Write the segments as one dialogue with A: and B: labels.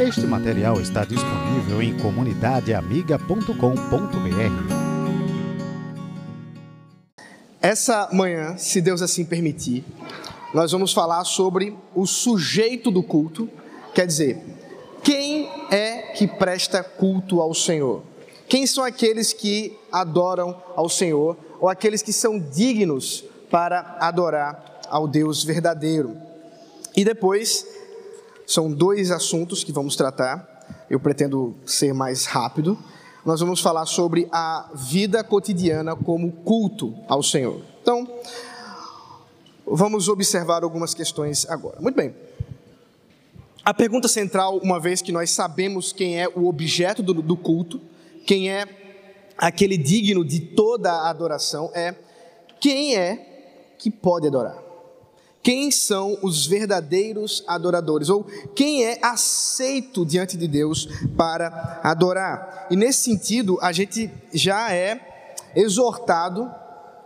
A: Este material está disponível em comunidadeamiga.com.br.
B: Essa manhã, se Deus assim permitir, nós vamos falar sobre o sujeito do culto, quer dizer, quem é que presta culto ao Senhor? Quem são aqueles que adoram ao Senhor ou aqueles que são dignos para adorar ao Deus verdadeiro? E depois, são dois assuntos que vamos tratar. Eu pretendo ser mais rápido. Nós vamos falar sobre a vida cotidiana como culto ao Senhor. Então, vamos observar algumas questões agora. Muito bem. A pergunta central, uma vez que nós sabemos quem é o objeto do, do culto, quem é aquele digno de toda a adoração, é quem é que pode adorar? Quem são os verdadeiros adoradores? Ou quem é aceito diante de Deus para adorar? E nesse sentido, a gente já é exortado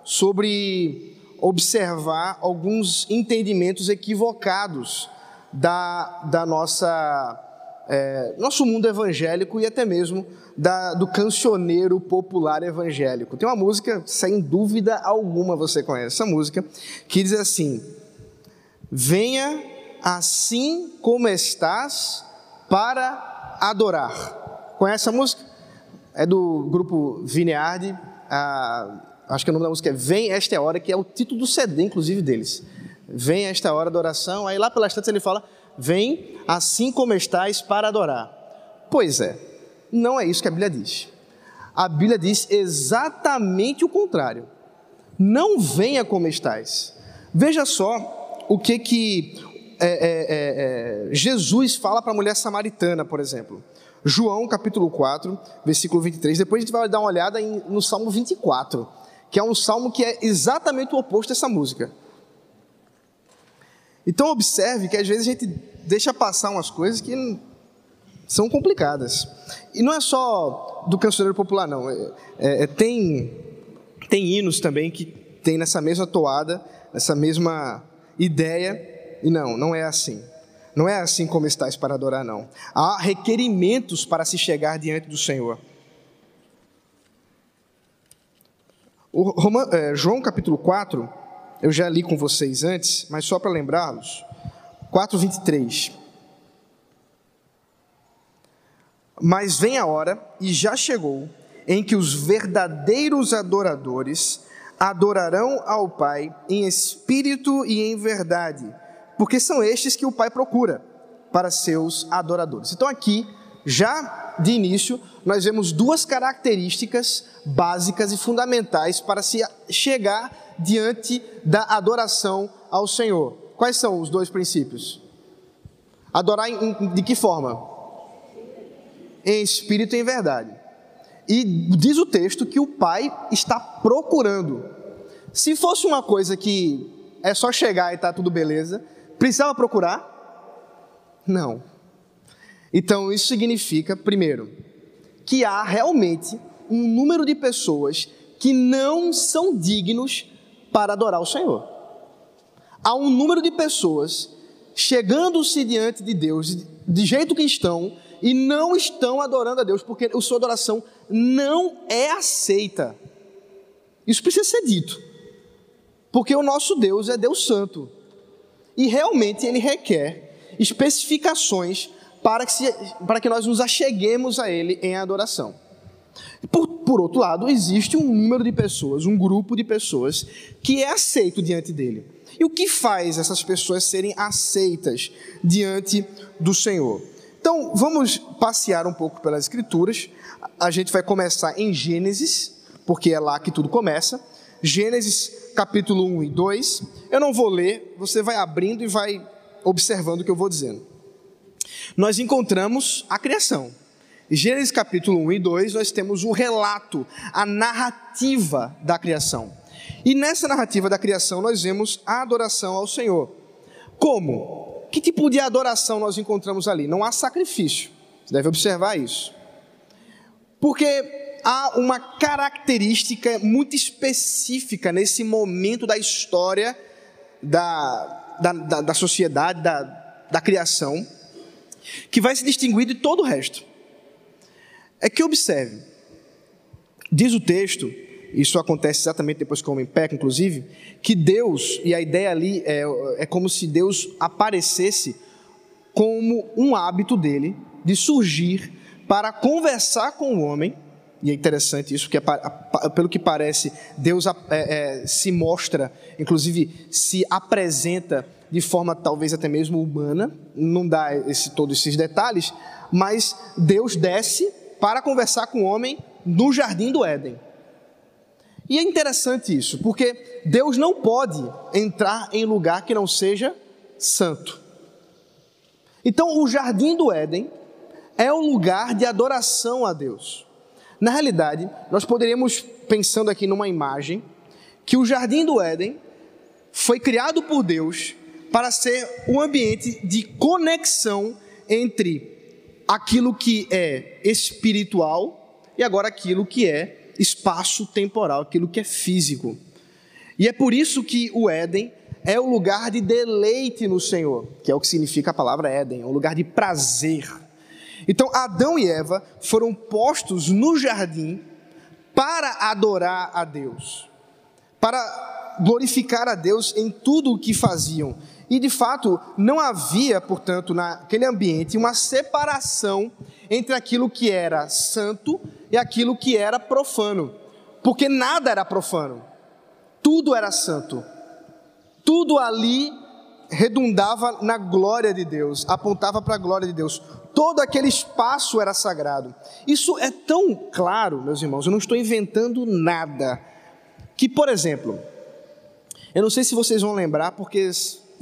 B: sobre observar alguns entendimentos equivocados da, da nossa é, nosso mundo evangélico e até mesmo da, do cancioneiro popular evangélico. Tem uma música, sem dúvida alguma você conhece essa música, que diz assim: Venha assim como estás para adorar. Conhece essa música? É do grupo Vineardi. acho que o nome da música é Vem Esta a Hora, que é o título do CD, inclusive, deles. Vem esta hora da oração. Aí lá pelas tantas ele fala: Vem assim como estás para adorar. Pois é, não é isso que a Bíblia diz. A Bíblia diz exatamente o contrário. Não venha como estás. Veja só o que que é, é, é, é Jesus fala para a mulher samaritana, por exemplo. João capítulo 4, versículo 23. Depois a gente vai dar uma olhada em, no Salmo 24, que é um salmo que é exatamente o oposto dessa música. Então observe que às vezes a gente deixa passar umas coisas que são complicadas. E não é só do cancioneiro popular, não. É, é, tem, tem hinos também que tem nessa mesma toada, nessa mesma ideia. E não, não é assim. Não é assim como estás para adorar, não. Há requerimentos para se chegar diante do Senhor. É, João capítulo 4 eu já li com vocês antes, mas só para lembrá-los. 4:23. Mas vem a hora, e já chegou, em que os verdadeiros adoradores adorarão ao Pai em espírito e em verdade, porque são estes que o Pai procura para seus adoradores. Então aqui, já de início, nós vemos duas características básicas e fundamentais para se chegar diante da adoração ao Senhor. Quais são os dois princípios? Adorar em, de que forma? Em espírito e em verdade. E diz o texto que o Pai está procurando. Se fosse uma coisa que é só chegar e está tudo beleza, precisava procurar? Não. Então isso significa, primeiro, que há realmente um número de pessoas que não são dignos para adorar o Senhor. Há um número de pessoas chegando-se diante de Deus de jeito que estão e não estão adorando a Deus porque a sua adoração não é aceita. Isso precisa ser dito. Porque o nosso Deus é Deus Santo. E realmente ele requer especificações para que, se, para que nós nos acheguemos a Ele em adoração. Por, por outro lado, existe um número de pessoas, um grupo de pessoas que é aceito diante dele. E o que faz essas pessoas serem aceitas diante do Senhor? Então, vamos passear um pouco pelas Escrituras. A gente vai começar em Gênesis, porque é lá que tudo começa. Gênesis capítulo 1 e 2. Eu não vou ler, você vai abrindo e vai observando o que eu vou dizendo. Nós encontramos a criação. Gênesis capítulo 1 e 2, nós temos o relato, a narrativa da criação. E nessa narrativa da criação, nós vemos a adoração ao Senhor. Como? Que tipo de adoração nós encontramos ali? Não há sacrifício. Você deve observar isso. Porque há uma característica muito específica nesse momento da história da, da, da, da sociedade, da, da criação, que vai se distinguir de todo o resto. É que observe, diz o texto, isso acontece exatamente depois que o homem peca, inclusive, que Deus, e a ideia ali é, é como se Deus aparecesse como um hábito dele de surgir para conversar com o homem, e é interessante isso, porque pelo que parece, Deus é, é, se mostra, inclusive se apresenta de forma talvez até mesmo humana, não dá esse, todos esses detalhes, mas Deus desce para conversar com o homem no jardim do Éden. E é interessante isso, porque Deus não pode entrar em lugar que não seja santo. Então, o jardim do Éden é um lugar de adoração a Deus. Na realidade, nós poderíamos, pensando aqui numa imagem, que o jardim do Éden foi criado por Deus para ser um ambiente de conexão entre aquilo que é espiritual e agora aquilo que é espaço temporal, aquilo que é físico. E é por isso que o Éden é o lugar de deleite no Senhor, que é o que significa a palavra Éden, é um lugar de prazer. Então, Adão e Eva foram postos no jardim para adorar a Deus, para glorificar a Deus em tudo o que faziam. E de fato, não havia, portanto, naquele ambiente uma separação entre aquilo que era santo e aquilo que era profano, porque nada era profano, tudo era santo. Tudo ali redundava na glória de Deus, apontava para a glória de Deus. Todo aquele espaço era sagrado. Isso é tão claro, meus irmãos, eu não estou inventando nada. Que, por exemplo, eu não sei se vocês vão lembrar, porque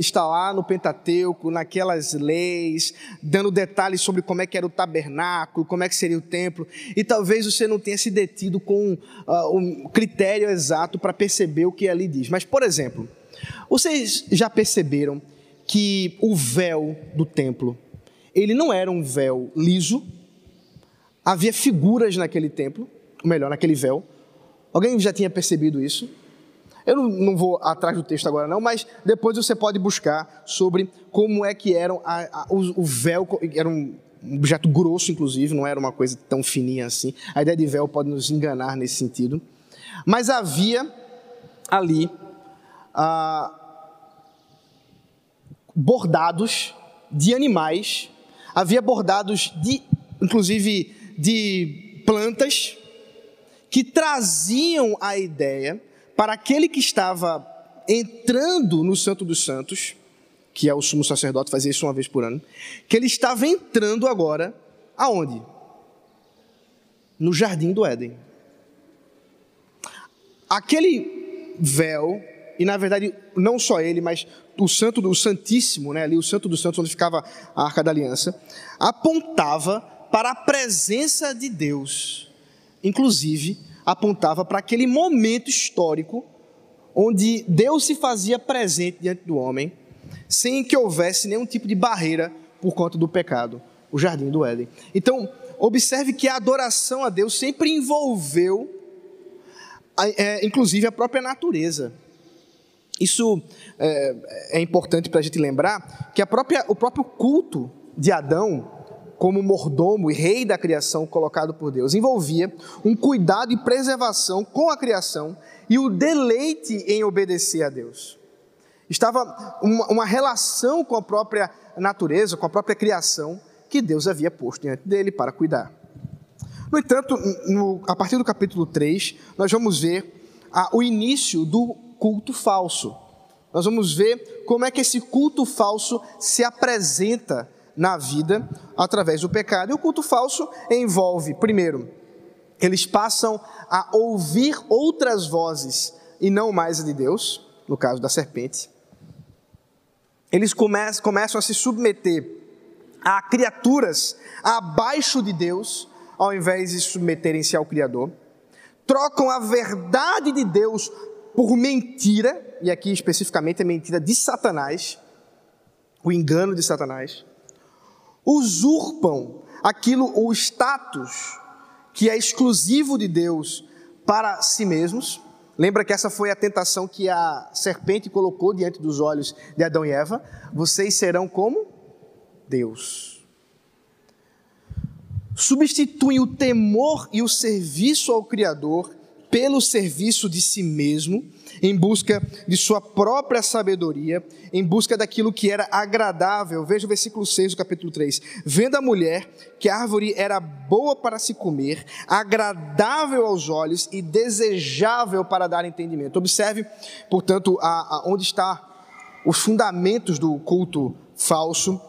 B: está lá no Pentateuco, naquelas leis, dando detalhes sobre como é que era o tabernáculo, como é que seria o templo, e talvez você não tenha se detido com uh, um critério exato para perceber o que ali diz. Mas, por exemplo, vocês já perceberam que o véu do templo, ele não era um véu liso, havia figuras naquele templo, ou melhor, naquele véu. Alguém já tinha percebido isso? Eu não, vou atrás do texto agora não, mas depois você pode buscar sobre como é que eram a, a, o, o, véu, era um objeto grosso inclusive, não era uma coisa tão fininha assim. A ideia de véu pode nos enganar nesse sentido. Mas havia ali ah, bordados de animais, havia bordados de, inclusive, de plantas que traziam a ideia para aquele que estava entrando no Santo dos Santos, que é o sumo sacerdote, fazia isso uma vez por ano, que ele estava entrando agora aonde? No jardim do Éden. Aquele véu e na verdade não só ele, mas o santo do santíssimo, né, ali o santo dos santos onde ficava a arca da aliança, apontava para a presença de Deus. Inclusive, apontava para aquele momento histórico onde Deus se fazia presente diante do homem, sem que houvesse nenhum tipo de barreira por conta do pecado, o jardim do Éden. Então, observe que a adoração a Deus sempre envolveu, é, inclusive, a própria natureza. Isso é, é importante para a gente lembrar que própria, o próprio culto de Adão, como mordomo e rei da criação colocado por Deus, envolvia um cuidado e preservação com a criação e o deleite em obedecer a Deus. Estava uma, uma relação com a própria natureza, com a própria criação, que Deus havia posto diante dele para cuidar. No entanto, no, a partir do capítulo 3, nós vamos ver a, o início do culto falso. Nós vamos ver como é que esse culto falso se apresenta na vida através do pecado. E o culto falso envolve, primeiro, eles passam a ouvir outras vozes e não mais a de Deus, no caso da serpente. Eles começam, a se submeter a criaturas abaixo de Deus, ao invés de submeterem-se ao Criador. Trocam a verdade de Deus por mentira, e aqui especificamente a mentira de Satanás, o engano de Satanás, usurpam aquilo, o status que é exclusivo de Deus para si mesmos. Lembra que essa foi a tentação que a serpente colocou diante dos olhos de Adão e Eva? Vocês serão como Deus. substituem o temor e o serviço ao Criador pelo serviço de si mesmo, em busca de sua própria sabedoria, em busca daquilo que era agradável. Veja o versículo 6 do capítulo 3. Vendo a mulher que a árvore era boa para se comer, agradável aos olhos e desejável para dar entendimento. Observe, portanto, a, a, onde está os fundamentos do culto falso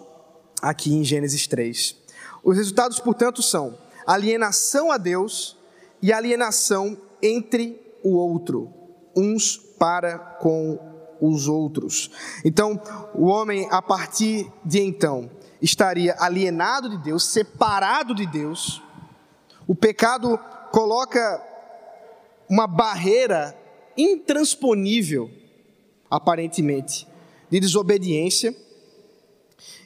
B: aqui em Gênesis 3. Os resultados, portanto, são alienação a Deus e alienação entre o outro, uns para com os outros. Então, o homem, a partir de então, estaria alienado de Deus, separado de Deus. O pecado coloca uma barreira intransponível, aparentemente, de desobediência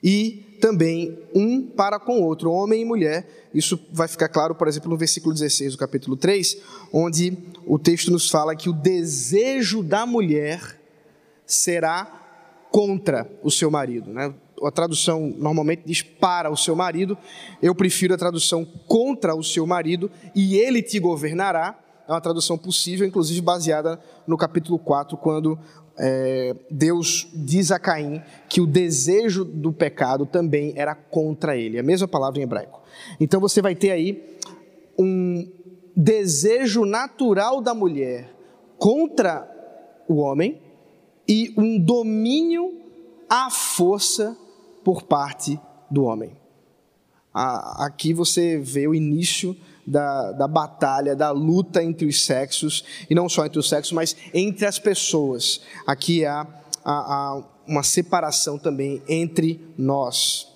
B: e também um para com o outro, homem e mulher. Isso vai ficar claro, por exemplo, no versículo 16 do capítulo 3, onde o texto nos fala que o desejo da mulher será contra o seu marido. Né? A tradução normalmente diz para o seu marido, eu prefiro a tradução contra o seu marido, e ele te governará. É uma tradução possível, inclusive baseada no capítulo 4, quando é, Deus diz a Caim que o desejo do pecado também era contra ele, a mesma palavra em hebraico. Então você vai ter aí um desejo natural da mulher contra o homem e um domínio à força por parte do homem. Aqui você vê o início da, da batalha, da luta entre os sexos, e não só entre os sexos, mas entre as pessoas. Aqui há, há, há uma separação também entre nós.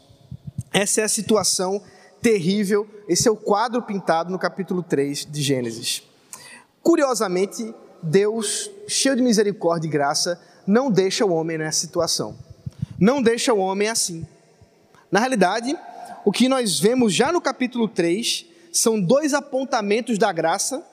B: Essa é a situação terrível, esse é o quadro pintado no capítulo 3 de Gênesis. Curiosamente, Deus, cheio de misericórdia e graça, não deixa o homem nessa situação. Não deixa o homem assim. Na realidade, o que nós vemos já no capítulo 3 são dois apontamentos da graça,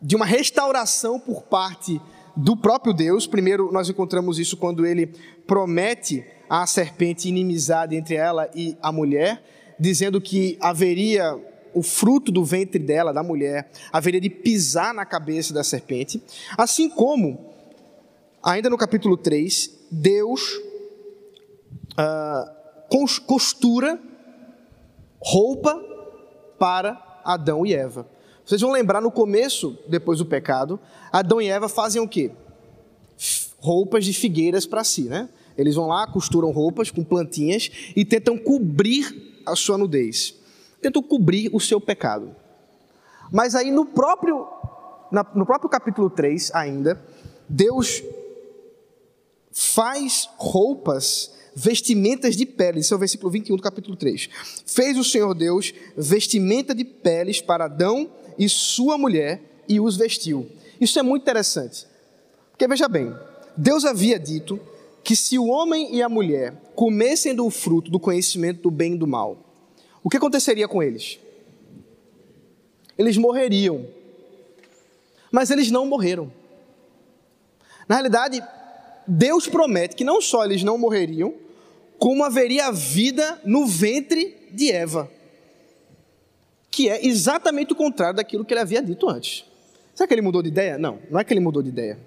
B: de uma restauração por parte do próprio Deus. Primeiro, nós encontramos isso quando ele promete à serpente inimizade entre ela e a mulher, dizendo que haveria o fruto do ventre dela, da mulher, haveria de pisar na cabeça da serpente. Assim como, ainda no capítulo 3, Deus uh, costura roupa para Adão e Eva. Vocês vão lembrar no começo, depois do pecado, Adão e Eva fazem o quê? Roupas de figueiras para si, né? Eles vão lá, costuram roupas com plantinhas e tentam cobrir a sua nudez. Tentam cobrir o seu pecado. Mas aí no próprio, no próprio capítulo 3 ainda, Deus faz roupas vestimentas de peles. Esse é o versículo 21 do capítulo 3. Fez o Senhor Deus vestimenta de peles para Adão e sua mulher e os vestiu. Isso é muito interessante. Porque veja bem, Deus havia dito que se o homem e a mulher comessem do fruto do conhecimento do bem e do mal, o que aconteceria com eles? Eles morreriam. Mas eles não morreram. Na realidade, Deus promete que não só eles não morreriam, como haveria vida no ventre de Eva, que é exatamente o contrário daquilo que ele havia dito antes. Será que ele mudou de ideia? Não, não é que ele mudou de ideia.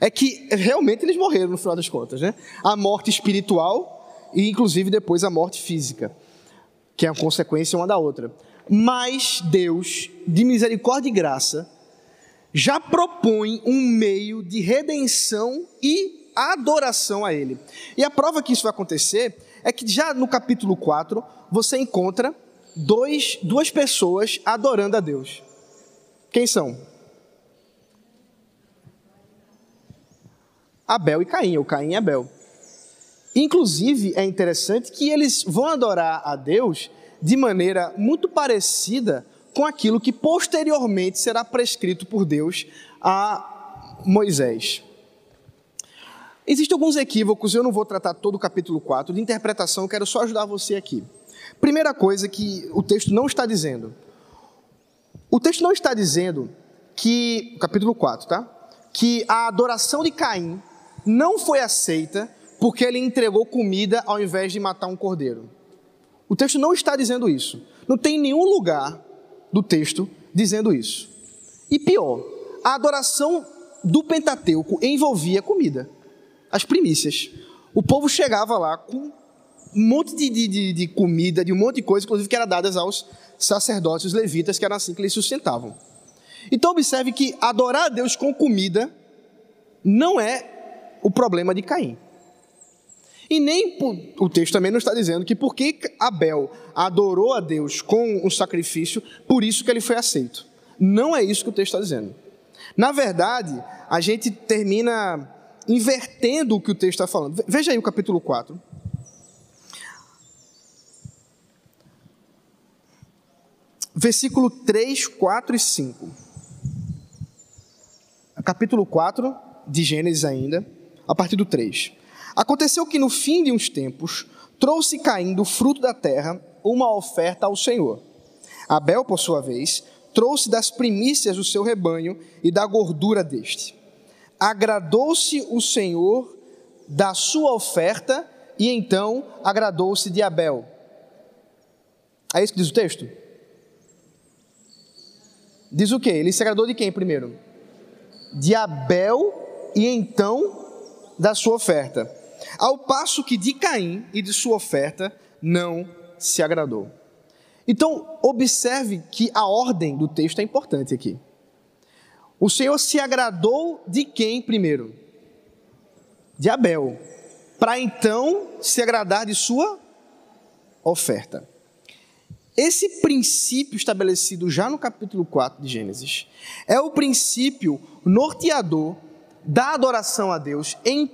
B: É que realmente eles morreram no final das contas, né? A morte espiritual e inclusive depois a morte física, que é a consequência uma da outra. Mas Deus, de misericórdia e graça, já propõe um meio de redenção e adoração a Ele. E a prova que isso vai acontecer é que já no capítulo 4 você encontra dois, duas pessoas adorando a Deus. Quem são? Abel e Caim, ou Caim e Abel. Inclusive, é interessante que eles vão adorar a Deus de maneira muito parecida com aquilo que posteriormente será prescrito por Deus a Moisés. Existem alguns equívocos, eu não vou tratar todo o capítulo 4 de interpretação, quero só ajudar você aqui. Primeira coisa que o texto não está dizendo. O texto não está dizendo que, capítulo 4, tá? Que a adoração de Caim não foi aceita porque ele entregou comida ao invés de matar um cordeiro. O texto não está dizendo isso. Não tem nenhum lugar do texto dizendo isso. E pior, a adoração do Pentateuco envolvia comida, as primícias. O povo chegava lá com um monte de, de, de, comida, de um monte de coisa, inclusive que era dadas aos sacerdotes, os levitas, que era assim que eles sustentavam. Então observe que adorar a Deus com comida não é o problema de Caim. E nem o texto também não está dizendo que porque Abel adorou a Deus com um sacrifício, por isso que ele foi aceito. Não é isso que o texto está dizendo. Na verdade, a gente termina invertendo o que o texto está falando. Veja aí o capítulo 4. Versículo 3, 4 e 5. Capítulo 4 de Gênesis ainda, a partir do 3. Aconteceu que no fim de uns tempos, trouxe caindo o fruto da terra uma oferta ao Senhor. Abel, por sua vez, trouxe das primícias do seu rebanho e da gordura deste. Agradou-se o Senhor da sua oferta e então agradou-se de Abel. É isso que diz o texto? Diz o quê? Ele se agradou de quem primeiro? De Abel e então da sua oferta ao passo que de Caim e de sua oferta não se agradou. Então, observe que a ordem do texto é importante aqui. O Senhor se agradou de quem primeiro? De Abel, para então se agradar de sua oferta. Esse princípio estabelecido já no capítulo 4 de Gênesis é o princípio norteador da adoração a Deus em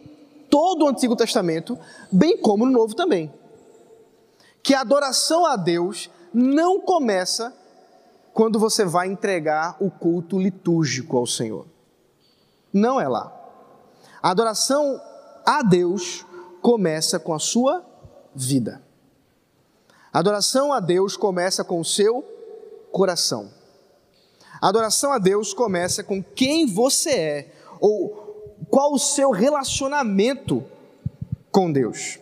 B: todo o Antigo Testamento, bem como no Novo também. Que a adoração a Deus não começa quando você vai entregar o culto litúrgico ao Senhor. Não é lá. A adoração a Deus começa com a sua vida. A adoração a Deus começa com o seu coração. A adoração a Deus começa com quem você é, ou qual o seu relacionamento com Deus.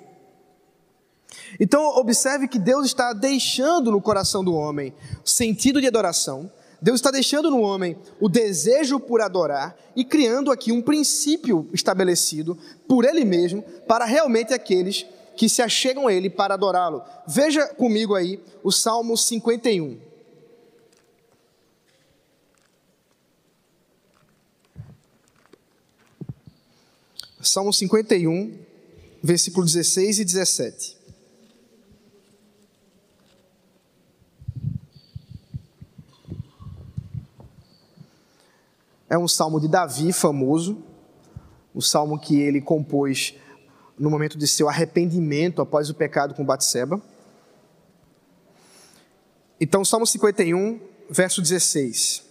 B: Então, observe que Deus está deixando no coração do homem sentido de adoração, Deus está deixando no homem o desejo por adorar e criando aqui um princípio estabelecido por Ele mesmo para realmente aqueles que se achegam a Ele para adorá-lo. Veja comigo aí o Salmo 51. Salmo 51, versículo 16 e 17. Um salmo de Davi famoso, o salmo que ele compôs no momento de seu arrependimento após o pecado com Batseba. Então, Salmo 51, verso 16: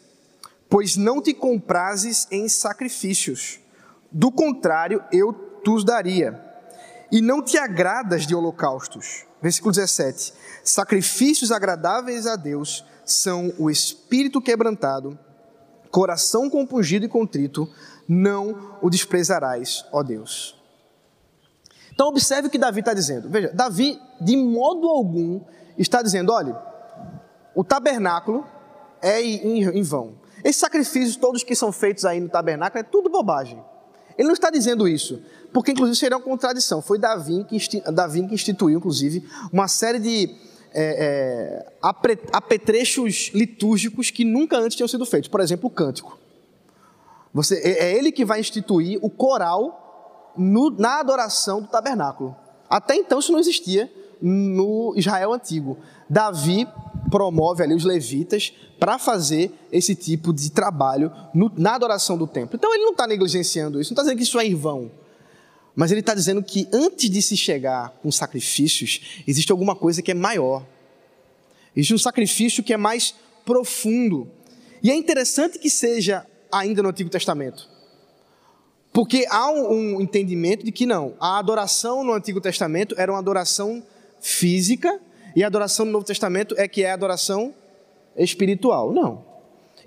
B: Pois não te comprases em sacrifícios, do contrário, eu os daria. E não te agradas de holocaustos. Versículo 17: Sacrifícios agradáveis a Deus são o espírito quebrantado, coração compungido e contrito, não o desprezarás, ó Deus. Então, observe o que Davi está dizendo. Veja, Davi, de modo algum, está dizendo: olha, o tabernáculo é em vão. Esses sacrifícios todos que são feitos aí no tabernáculo é tudo bobagem. Ele não está dizendo isso, porque inclusive seria uma contradição. Foi Davi que, Davi que instituiu, inclusive, uma série de é, é, apetrechos litúrgicos que nunca antes tinham sido feitos. Por exemplo, o cântico. Você, é, é ele que vai instituir o coral no, na adoração do tabernáculo. Até então isso não existia no Israel antigo. Davi promove ali os levitas para fazer esse tipo de trabalho no, na adoração do templo. Então ele não está negligenciando isso, não está dizendo que isso é vão. Mas ele está dizendo que antes de se chegar com sacrifícios, existe alguma coisa que é maior. Existe um sacrifício que é mais profundo. E é interessante que seja ainda no Antigo Testamento. Porque há um, entendimento de que não, a adoração no Antigo Testamento era uma adoração física e a adoração no Novo Testamento é que é a adoração espiritual. Não.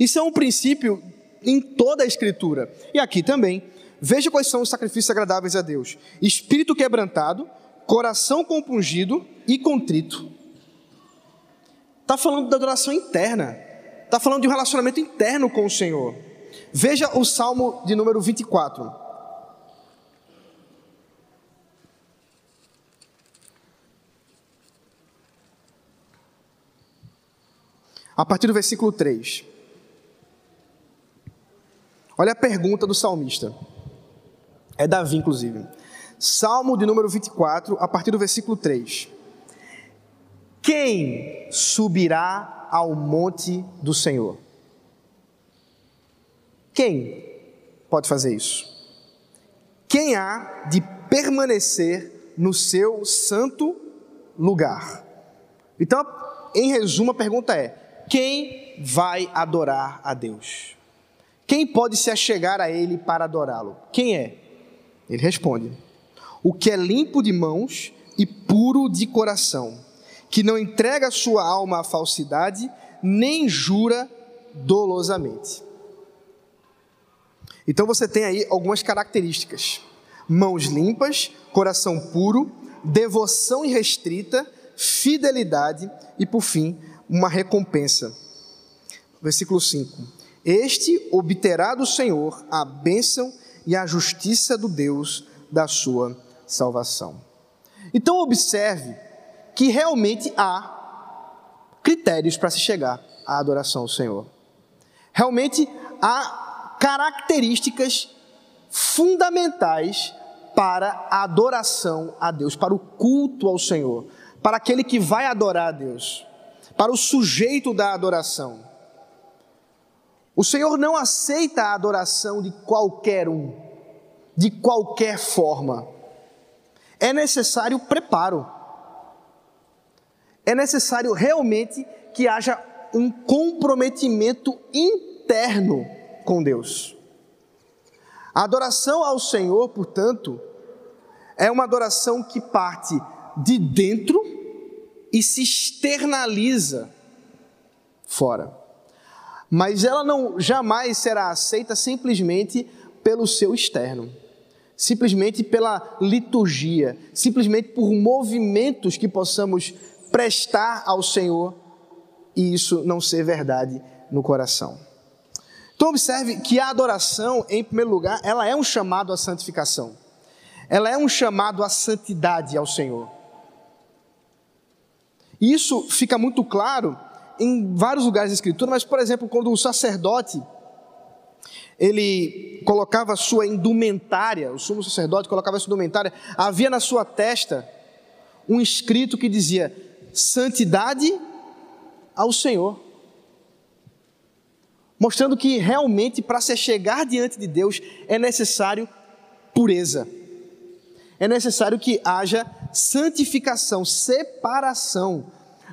B: Isso é um princípio em toda a Escritura. E aqui também. Veja quais são os sacrifícios agradáveis a Deus: espírito quebrantado, coração compungido e contrito. Está falando da adoração interna. Está falando de um relacionamento interno com o Senhor. Veja o Salmo de número 24. A partir do versículo 3. Olha a pergunta do salmista. É Davi, inclusive. Salmo de número 24, a partir do versículo 3. Quem subirá ao monte do Senhor? Quem pode fazer isso? Quem há de permanecer no seu santo lugar? Então, em resumo, a pergunta é: quem vai adorar a Deus? Quem pode se achegar a Ele para adorá-lo? Quem é? Ele responde: O que é limpo de mãos e puro de coração que não entrega sua alma à falsidade, nem jura dolosamente. Então você tem aí algumas características: mãos limpas, coração puro, devoção irrestrita, fidelidade e, por fim, uma recompensa. Versículo 5: Este obterá do Senhor a bênção e a justiça do Deus da sua salvação. Então, observe que realmente há critérios para se chegar à adoração ao Senhor. Realmente há características fundamentais para a adoração a Deus, para o culto ao Senhor, para aquele que vai adorar a Deus, para o sujeito da adoração. O Senhor não aceita a adoração de qualquer um, de qualquer forma. É necessário preparo é necessário realmente que haja um comprometimento interno com Deus. A adoração ao Senhor, portanto, é uma adoração que parte de dentro e se externaliza fora. Mas ela não jamais será aceita simplesmente pelo seu externo, simplesmente pela liturgia, simplesmente por movimentos que possamos prestar ao Senhor e isso não ser verdade no coração. Então observe que a adoração, em primeiro lugar, ela é um chamado à santificação. Ela é um chamado à santidade ao Senhor. Isso fica muito claro em vários lugares da Escritura, mas, por exemplo, quando o sacerdote ele colocava sua indumentária, o sumo sacerdote colocava sua indumentária, havia na sua testa um escrito que dizia: santidade ao Senhor. Mostrando que realmente para se chegar diante de Deus é necessário pureza. É necessário que haja santificação, separação.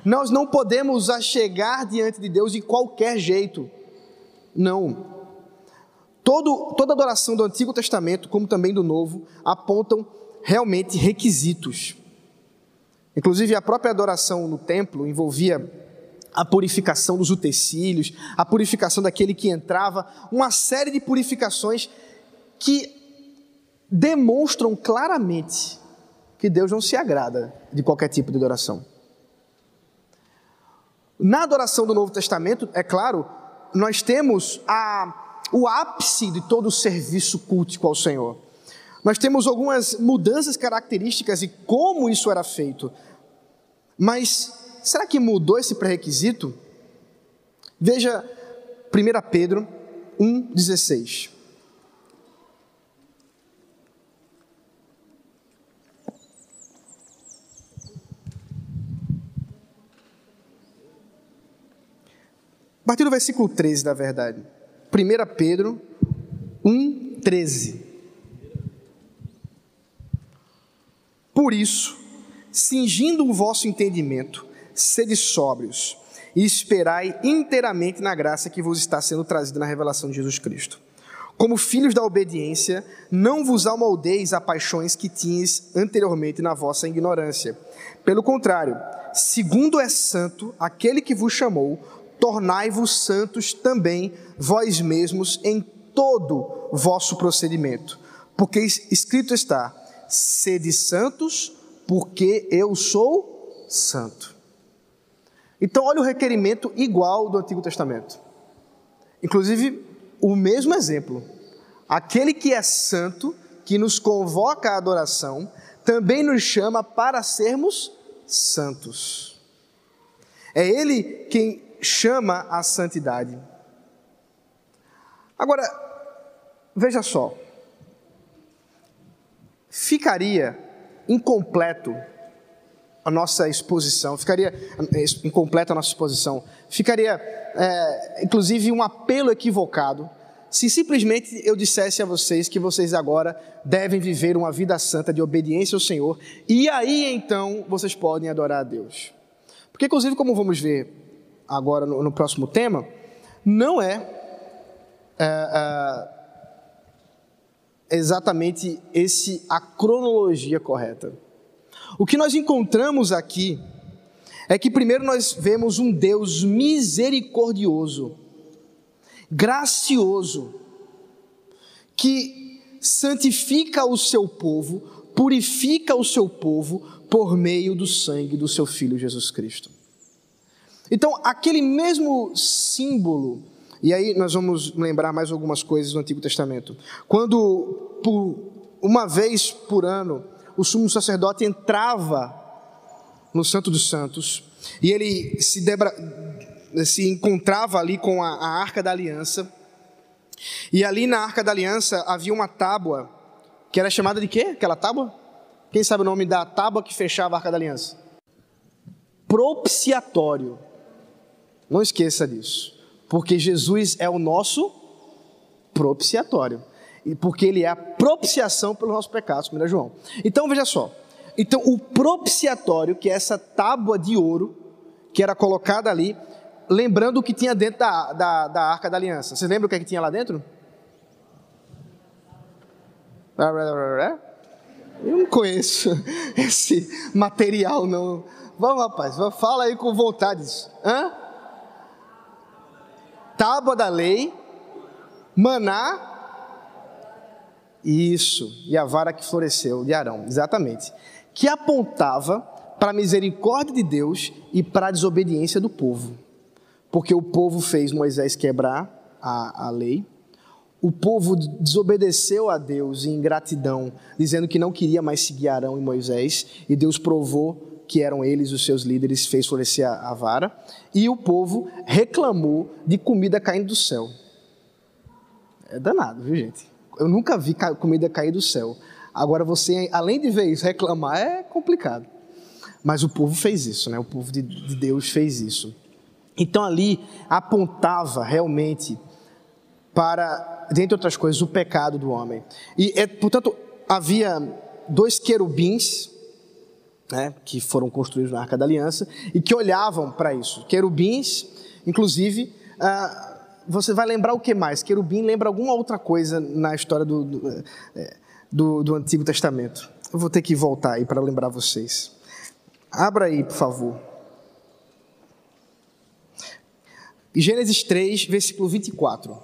B: Nós não podemos chegar diante de Deus de qualquer jeito. Não. Todo, toda adoração do Antigo Testamento, como também do Novo, apontam realmente requisitos. Inclusive, a própria adoração no templo envolvia a purificação dos utensílios, a purificação daquele que entrava, uma série de purificações que demonstram claramente que Deus não se agrada de qualquer tipo de adoração. Na adoração do Novo Testamento, é claro, nós temos a, o ápice de todo o serviço cultico ao Senhor. Nós temos algumas mudanças características e como isso era feito. Mas será que mudou esse pré-requisito? Veja 1 Pedro 1,16. Partir do versículo 13, na verdade. 1 Pedro 1, 13. Por isso, cingindo o vosso entendimento, sede sóbrios e esperai inteiramente na graça que vos está sendo trazida na revelação de Jesus Cristo. Como filhos da obediência, não vos amoldeis a paixões que tinhas anteriormente na vossa ignorância. Pelo contrário, segundo é santo aquele que vos chamou, tornai-vos santos também vós mesmos em todo vosso procedimento. Porque escrito está: sede santos, porque eu sou santo. Então, olha o requerimento igual do Antigo Testamento. Inclusive, o mesmo exemplo. Aquele que é santo, que nos convoca à adoração, também nos chama para sermos santos. É Ele quem chama a santidade. Agora, veja só, ficaria incompleto a nossa exposição, ficaria incompleta a nossa exposição, ficaria, é, inclusive, um apelo equivocado se simplesmente eu dissesse a vocês que vocês agora devem viver uma vida santa de obediência ao Senhor, e aí então vocês podem adorar a Deus. Porque, inclusive, como vamos ver agora no, no próximo tema, não é, é, é exatamente esse a cronologia correta. O que nós encontramos aqui é que primeiro nós vemos um Deus misericordioso, gracioso, que santifica o seu povo, purifica o seu povo por meio do sangue do seu filho Jesus Cristo. Então, aquele mesmo símbolo, e aí nós vamos lembrar mais algumas coisas do Antigo Testamento. Quando, por uma vez por ano, o sumo sacerdote entrava no Santo dos Santos e ele se, debra, se encontrava ali com a, a Arca da Aliança. E ali na Arca da Aliança havia uma tábua que era chamada de quê? Aquela tábua? Quem sabe o nome da tábua que fechava a Arca da Aliança? Propiciatório. Não esqueça disso. Porque Jesus é o nosso propiciatório e porque ele é a propiciação pelos nossos pecados, como João. Então veja só. Então o propiciatório, que é essa tábua de ouro que era colocada ali, lembrando o que tinha dentro da, da, da arca da aliança. Você lembra o que, é que tinha lá dentro? Eu não conheço esse material, não. Vamos, rapaz, fala aí com vontade. Hã? Tábua da lei, maná isso, e a vara que floresceu de Arão, exatamente. Que apontava para a misericórdia de Deus e para a desobediência do povo. Porque o povo fez Moisés quebrar a, a lei, o povo desobedeceu a Deus em ingratidão, dizendo que não queria mais seguir Arão e Moisés, e Deus provou que eram eles os seus líderes, fez florescer a, vara, e o povo reclamou de comida caindo do céu. É danado, viu gente? Eu nunca vi comida cair do céu. Agora você, além de ver isso, reclamar é complicado. Mas o povo fez isso, né? O povo de, de Deus fez isso. Então ali apontava realmente para, dentre outras coisas, o pecado do homem. E, é, portanto, havia dois querubins, né, que foram construídos na Arca da Aliança, e que olhavam para isso. Querubins, inclusive, ah, você vai lembrar o que mais? Querubim lembra alguma outra coisa na história do, do, é, do, do Antigo Testamento. Eu vou ter que voltar aí para lembrar vocês. Abra aí, por favor. Gênesis 3, versículo 24.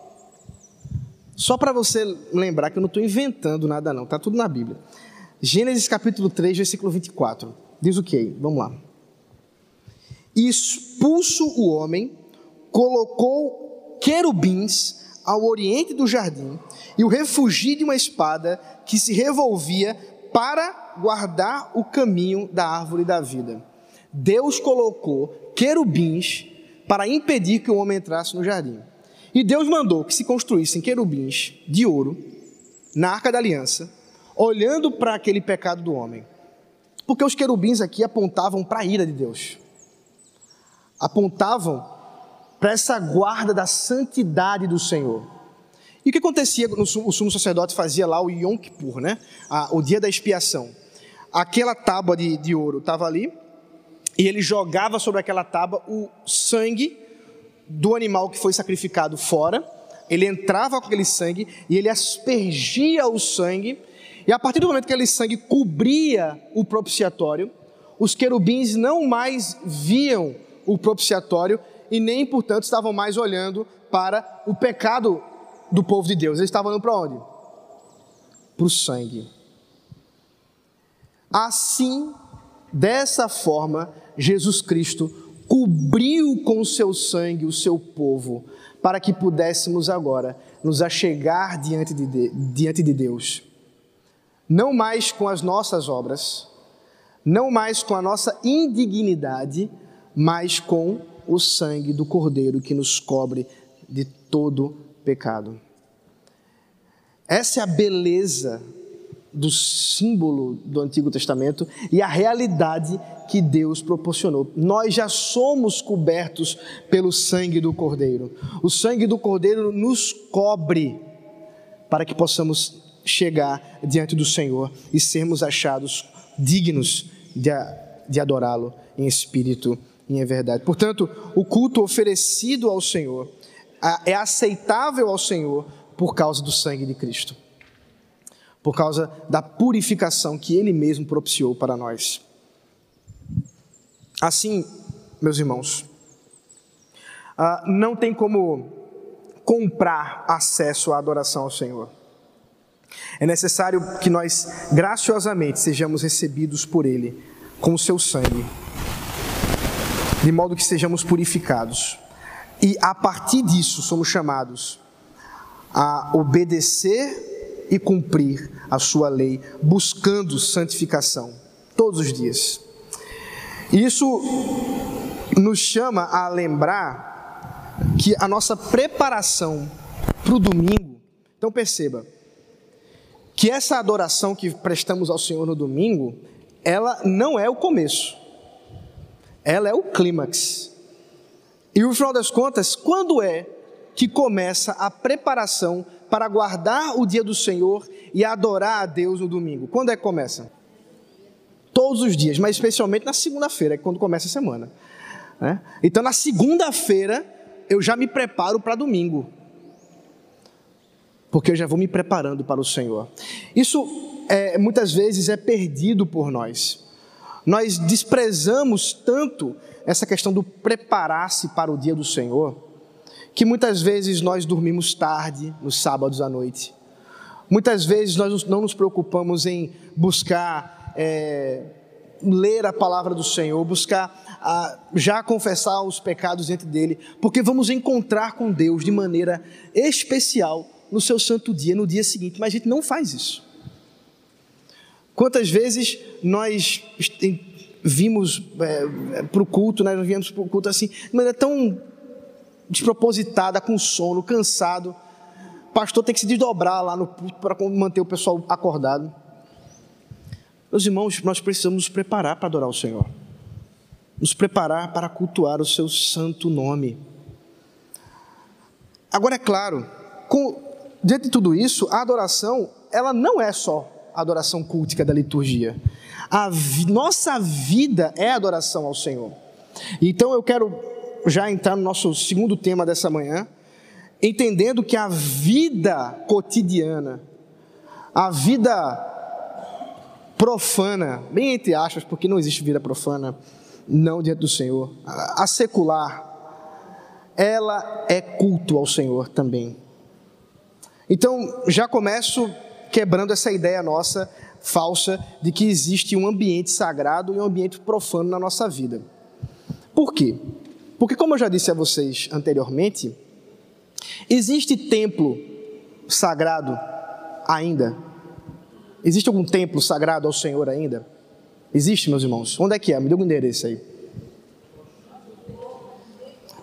B: Só para você lembrar que eu não estou inventando nada, não, está tudo na Bíblia. Gênesis capítulo 3, versículo 24. Diz o que? Vamos lá. expulso o homem, colocou querubins ao oriente do jardim e o refugio de uma espada que se revolvia para guardar o caminho da árvore da vida. Deus colocou querubins para impedir que o homem entrasse no jardim. E Deus mandou que se construíssem querubins de ouro na arca da aliança, olhando para aquele pecado do homem. Porque os querubins aqui apontavam para a ira de Deus. Apontavam para essa guarda da santidade do Senhor. E o que acontecia, o sumo sacerdote fazia lá o Yom Kippur, né? o dia da expiação. Aquela tábua de, de ouro estava ali, e ele jogava sobre aquela tábua o sangue do animal que foi sacrificado fora, ele entrava com aquele sangue e ele aspergia o sangue, e a partir do momento que aquele sangue cobria o propiciatório, os querubins não mais viam o propiciatório e nem, portanto, estavam mais olhando para o pecado do povo de Deus. Eles estavam olhando para onde? Para o sangue. Assim, dessa forma, Jesus Cristo cobriu com o seu sangue o seu povo, para que pudéssemos agora nos achegar diante de, diante de Deus. Não mais com as nossas obras, não mais com a nossa indignidade, mas com o sangue do Cordeiro que nos cobre de todo pecado. Essa é a beleza do símbolo do Antigo Testamento e a realidade que Deus proporcionou. Nós já somos cobertos pelo sangue do Cordeiro. O sangue do Cordeiro nos cobre para que possamos chegar diante do Senhor e sermos achados dignos de, de adorá-lo em espírito e em verdade. Portanto, o culto oferecido ao Senhor é aceitável ao Senhor por causa do sangue de Cristo por causa da purificação que Ele mesmo propiciou para nós. Assim, meus irmãos, ah, não tem como comprar acesso à adoração ao Senhor. É necessário que nós graciosamente sejamos recebidos por Ele com o seu sangue, de modo que sejamos purificados. E a partir disso somos chamados a obedecer e cumprir a sua lei, buscando santificação todos os dias. Isso nos chama a lembrar que a nossa preparação para o domingo, então perceba, que essa adoração que prestamos ao Senhor no domingo, ela não é o começo, ela é o clímax. E no final das contas, quando é que começa a preparação para guardar o dia do Senhor e adorar a Deus no domingo. Quando é que começa? Todos os dias, mas especialmente na segunda-feira, é quando começa a semana. Né? Então, na segunda-feira, eu já me preparo para domingo, porque eu já vou me preparando para o Senhor. Isso é, muitas vezes é perdido por nós. Nós desprezamos tanto essa questão do preparar-se para o dia do Senhor que muitas vezes nós dormimos tarde nos sábados à noite. Muitas vezes nós não nos preocupamos em buscar é, ler a palavra do Senhor, buscar a, já confessar os pecados diante dele, porque vamos encontrar com Deus de maneira especial no seu santo dia, no dia seguinte, mas a gente não faz isso. Quantas vezes nós vimos é, para o culto, né, nós viemos para o culto assim, de maneira tão despropositada, com sono, cansado. O pastor tem que se desdobrar lá no púlpito para manter o pessoal acordado. Meus irmãos, nós precisamos nos preparar para adorar o Senhor. Nos preparar para cultuar o seu santo nome. Agora é claro, com, diante de tudo isso, a adoração, ela não é só a adoração cultica da liturgia. A vi, nossa vida é adoração ao Senhor. Então eu quero já entrar no nosso segundo tema dessa manhã, entendendo que a vida cotidiana, a vida profana, bem entre aspas, porque não existe vida profana, não diante do Senhor, a secular, ela é culto ao Senhor também. Então, já começo quebrando essa ideia nossa falsa de que existe um ambiente sagrado e um ambiente profano na nossa vida. Por quê? Porque, como eu já disse a vocês anteriormente, existe templo sagrado ainda? Existe algum templo sagrado ao Senhor ainda? Existe, meus irmãos? Onde é que é? Me dê um endereço aí.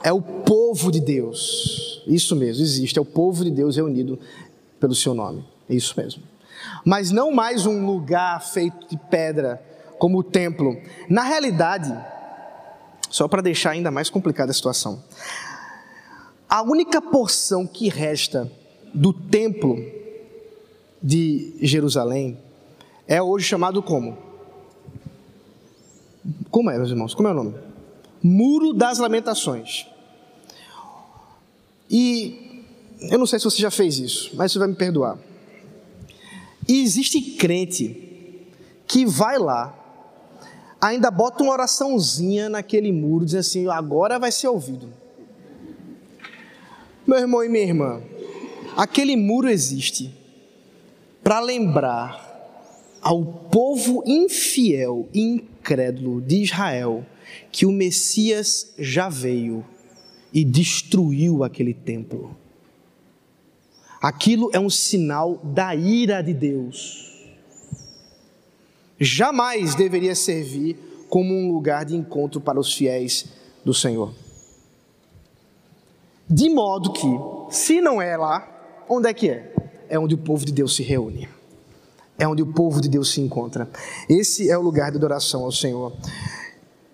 B: É o povo de Deus. Isso mesmo, existe. É o povo de Deus reunido pelo seu nome. É isso mesmo. Mas não mais um lugar feito de pedra, como o templo. Na realidade, só para deixar ainda mais complicada a situação. A única porção que resta do templo de Jerusalém é hoje chamado como? Como é, meus irmãos? Como é o nome? Muro das Lamentações. E eu não sei se você já fez isso, mas você vai me perdoar. E existe crente que vai lá ainda bota uma oraçãozinha naquele muro, dizendo assim: agora vai ser ouvido. Meu irmão e minha irmã, aquele muro existe para lembrar ao povo infiel e incrédulo de Israel que o Messias já veio e destruiu aquele templo. Aquilo é um sinal da ira de Deus. Jamais deveria servir como um lugar de encontro para os fiéis do Senhor. De modo que, se não é lá, onde é que é? É onde o povo de Deus se reúne. É onde o povo de Deus se encontra. Esse é o lugar de adoração ao Senhor.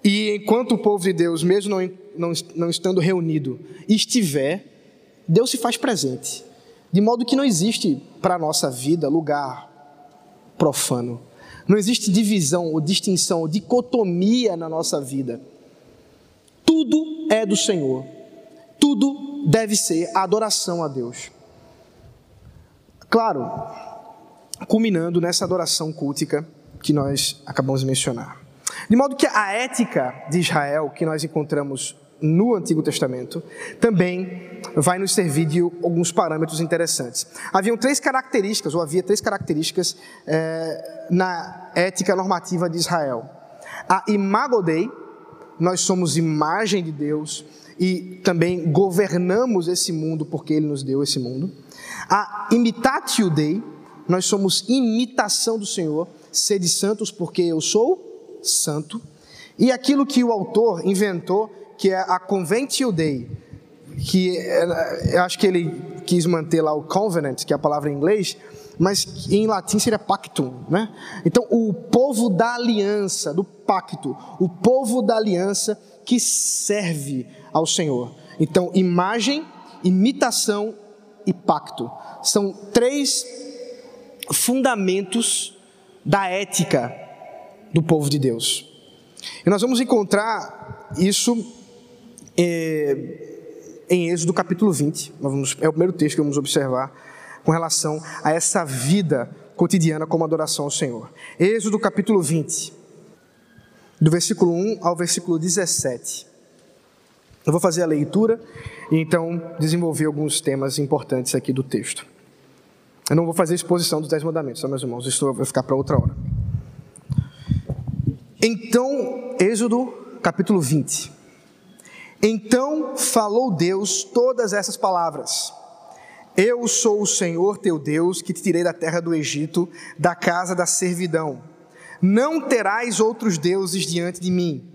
B: E enquanto o povo de Deus, mesmo não, não, não estando reunido, estiver, Deus se faz presente. De modo que não existe para a nossa vida lugar profano. Não existe divisão ou distinção ou dicotomia na nossa vida. Tudo é do Senhor. Tudo deve ser adoração a Deus. Claro, culminando nessa adoração cultica que nós acabamos de mencionar. De modo que a ética de Israel que nós encontramos no Antigo Testamento também vai nos servir de alguns parâmetros interessantes. Haviam três características, ou havia três características é, na ética normativa de Israel. A imago Dei, nós somos imagem de Deus e também governamos esse mundo porque Ele nos deu esse mundo. A imitatio Dei, nós somos imitação do Senhor, sede santos porque eu sou santo. E aquilo que o autor inventou que é a Conventio Dei, que é, eu acho que ele quis manter lá o covenant, que é a palavra em inglês, mas em latim seria pactum, né? Então, o povo da aliança, do pacto, o povo da aliança que serve ao Senhor. Então, imagem, imitação e pacto são três fundamentos da ética do povo de Deus. E nós vamos encontrar isso é, em Êxodo capítulo 20. Vamos, é o primeiro texto que vamos observar com relação a essa vida cotidiana como adoração ao Senhor. Êxodo capítulo 20, do versículo 1 ao versículo 17. Eu vou fazer a leitura e então desenvolver alguns temas importantes aqui do texto. Eu não vou fazer exposição dos Dez Mandamentos, tá, meus irmãos? Isso vai ficar para outra hora. Então, Êxodo capítulo 20. Então falou Deus todas essas palavras: Eu sou o Senhor teu Deus, que te tirei da terra do Egito, da casa da servidão. Não terás outros deuses diante de mim.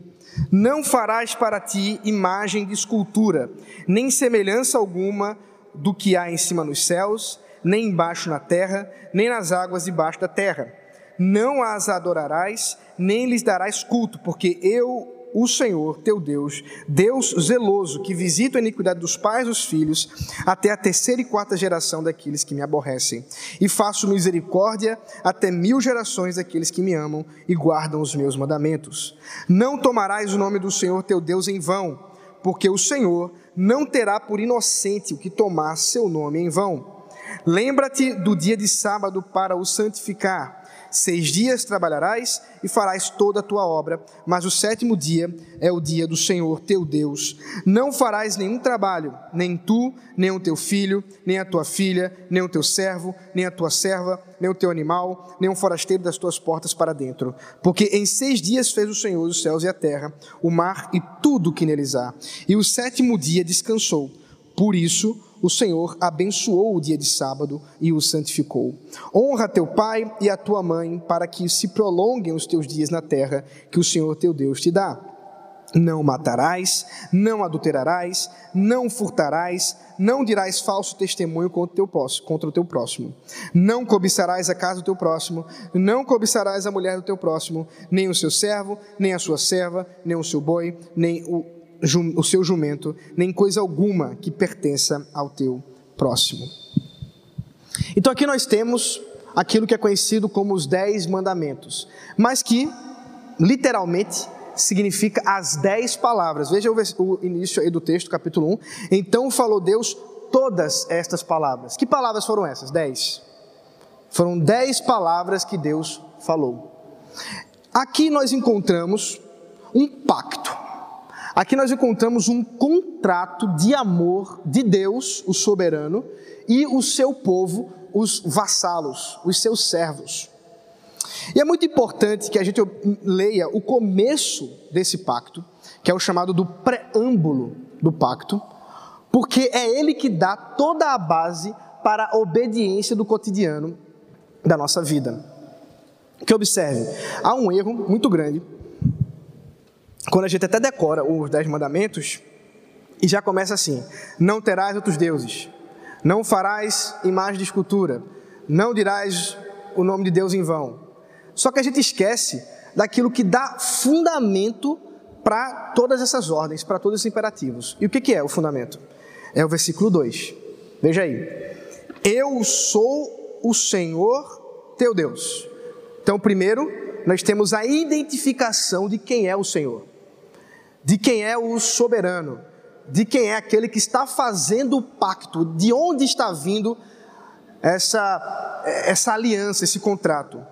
B: Não farás para ti imagem de escultura, nem semelhança alguma do que há em cima nos céus, nem embaixo na terra, nem nas águas debaixo da terra. Não as adorarás, nem lhes darás culto, porque eu, o Senhor teu Deus, Deus zeloso, que visita a iniquidade dos pais dos filhos, até a terceira e quarta geração daqueles que me aborrecem, e faço misericórdia até mil gerações daqueles que me amam e guardam os meus mandamentos. Não tomarás o nome do Senhor teu Deus em vão, porque o Senhor não terá por inocente o que tomar seu nome em vão. Lembra-te do dia de sábado para o santificar Seis dias trabalharás e farás toda a tua obra, mas o sétimo dia é o dia do Senhor teu Deus. Não farás nenhum trabalho, nem tu, nem o teu filho, nem a tua filha, nem o teu servo, nem a tua serva, nem o teu animal, nem um forasteiro das tuas portas para dentro. Porque em seis dias fez o Senhor os céus e a terra, o mar e tudo o que neles há. E o sétimo dia descansou. Por isso, o Senhor abençoou o dia de sábado e o santificou. Honra teu pai e a tua mãe, para que se prolonguem os teus dias na terra que o Senhor teu Deus te dá. Não matarás, não adulterarás, não furtarás, não dirás falso testemunho contra o, teu, próximo. Não cobiçarás a casa do teu próximo, não cobiçarás a mulher do teu próximo, nem o seu servo, nem a sua serva, nem o seu boi, nem o o seu jumento, nem coisa alguma que pertença ao teu próximo. Então aqui nós temos aquilo que é conhecido como os dez mandamentos, mas que literalmente significa as dez palavras. Veja o início aí do texto, capítulo 1. Então falou Deus todas estas palavras. Que palavras foram essas? Dez. Foram dez palavras que Deus falou. Aqui nós encontramos um pacto Aqui nós encontramos um contrato de amor de Deus, o soberano, e o seu povo, os vassalos, os seus servos. E é muito importante que a gente leia o começo desse pacto, que é o chamado do preâmbulo do pacto, porque é ele que dá toda a base para a obediência do cotidiano da nossa vida. Que observe, há um erro muito grande quando a gente até decora os dez mandamentos e já começa assim: não terás outros deuses, não farás imagem de escultura, não dirás o nome de Deus em vão. Só que a gente esquece daquilo que dá fundamento para todas essas ordens, para todos esses imperativos. E o que, que é o fundamento? É o versículo 2. Veja aí. Eu sou o Senhor teu Deus. Então, primeiro, nós temos a identificação de quem é o Senhor, de quem é o soberano, de quem é aquele que está fazendo o pacto, de onde está vindo essa, essa aliança, esse contrato.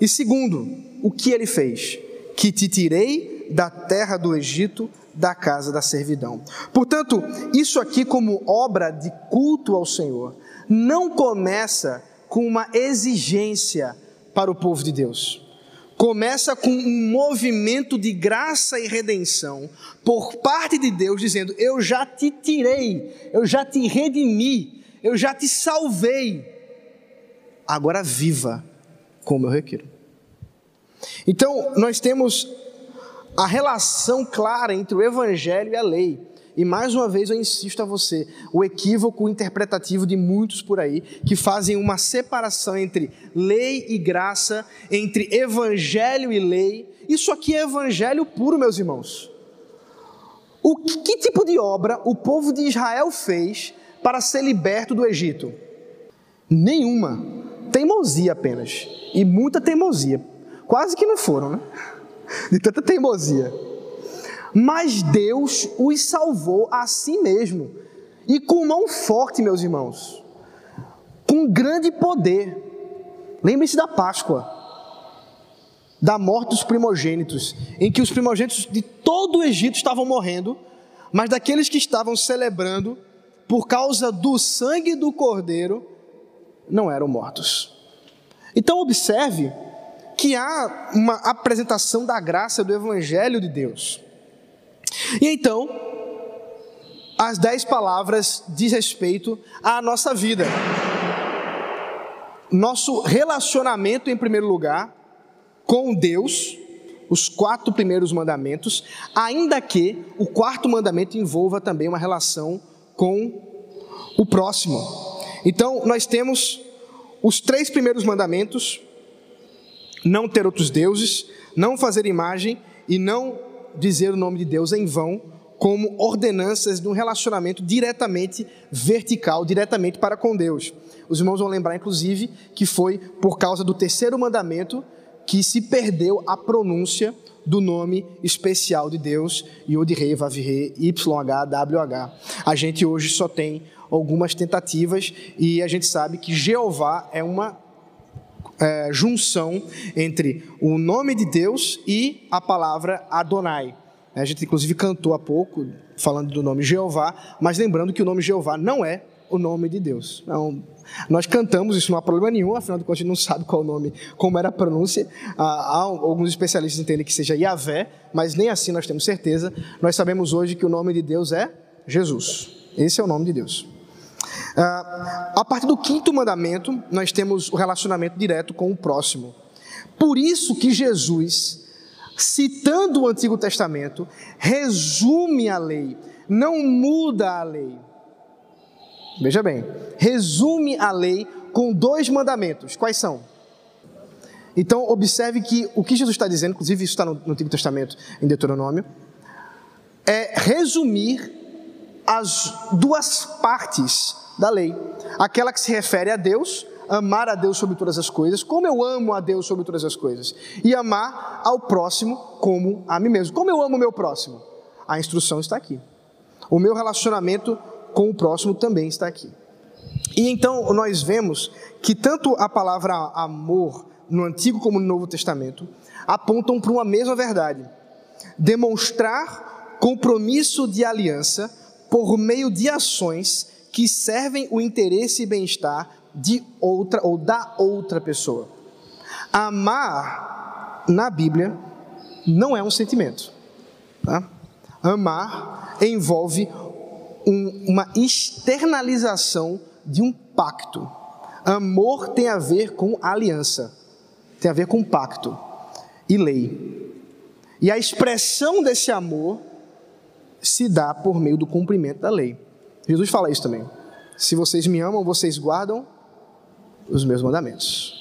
B: E segundo, o que ele fez? Que te tirei da terra do Egito, da casa da servidão. Portanto, isso aqui, como obra de culto ao Senhor, não começa com uma exigência para o povo de Deus. Começa com um movimento de graça e redenção por parte de Deus, dizendo: Eu já te tirei, eu já te redimi, eu já te salvei. Agora viva como eu requiro. Então, nós temos a relação clara entre o Evangelho e a lei. E mais uma vez eu insisto a você, o equívoco interpretativo de muitos por aí que fazem uma separação entre lei e graça, entre evangelho e lei. Isso aqui é evangelho puro, meus irmãos. O que, que tipo de obra o povo de Israel fez para ser liberto do Egito? Nenhuma. Teimosia apenas. E muita teimosia. Quase que não foram, né? De tanta teimosia. Mas Deus os salvou a si mesmo. E com mão forte, meus irmãos. Com grande poder. Lembre-se da Páscoa. Da morte dos primogênitos. Em que os primogênitos de todo o Egito estavam morrendo. Mas daqueles que estavam celebrando, por causa do sangue do cordeiro, não eram mortos. Então, observe que há uma apresentação da graça do Evangelho de Deus. E então, as dez palavras diz respeito à nossa vida. Nosso relacionamento, em primeiro lugar, com Deus, os quatro primeiros mandamentos, ainda que o quarto mandamento envolva também uma relação com o próximo. Então, nós temos os três primeiros mandamentos: não ter outros deuses, não fazer imagem e não dizer o nome de Deus em vão, como ordenanças de um relacionamento diretamente vertical, diretamente para com Deus. Os irmãos vão lembrar, inclusive, que foi por causa do terceiro mandamento que se perdeu a pronúncia do nome especial de Deus, Yod-Rei, Vav-Rei, YHWH. A gente hoje só tem algumas tentativas e a gente sabe que Jeová é uma é, junção entre o nome de Deus e a palavra Adonai. A gente, inclusive, cantou há pouco, falando do nome Jeová, mas lembrando que o nome Jeová não é o nome de Deus. Nós cantamos, isso não há problema nenhum, afinal de contas, a gente não sabe qual o nome, como era a pronúncia. Há, há alguns especialistas entendem que seja Yahvé, mas nem assim nós temos certeza. Nós sabemos hoje que o nome de Deus é Jesus. Esse é o nome de Deus. Ah, a partir do quinto mandamento, nós temos o relacionamento direto com o próximo. Por isso que Jesus, citando o Antigo Testamento, resume a lei, não muda a lei. Veja bem, resume a lei com dois mandamentos. Quais são? Então, observe que o que Jesus está dizendo, inclusive isso está no, Antigo Testamento, em Deuteronômio, é resumir as duas partes da lei. Aquela que se refere a Deus, amar a Deus sobre todas as coisas, como eu amo a Deus sobre todas as coisas, e amar ao próximo como a mim mesmo. Como eu amo o meu próximo? A instrução está aqui. O meu relacionamento com o próximo também está aqui. E então nós vemos que tanto a palavra amor no Antigo como no Novo Testamento apontam para uma mesma verdade: demonstrar compromisso de aliança por meio de ações que servem o interesse e bem-estar de outra ou da outra pessoa. Amar na Bíblia não é um sentimento. Tá? Amar envolve um, uma externalização de um pacto. Amor tem a ver com aliança, tem a ver com pacto e lei. E a expressão desse amor se dá por meio do cumprimento da lei. Jesus fala isso também. Se vocês me amam, vocês guardam os meus mandamentos.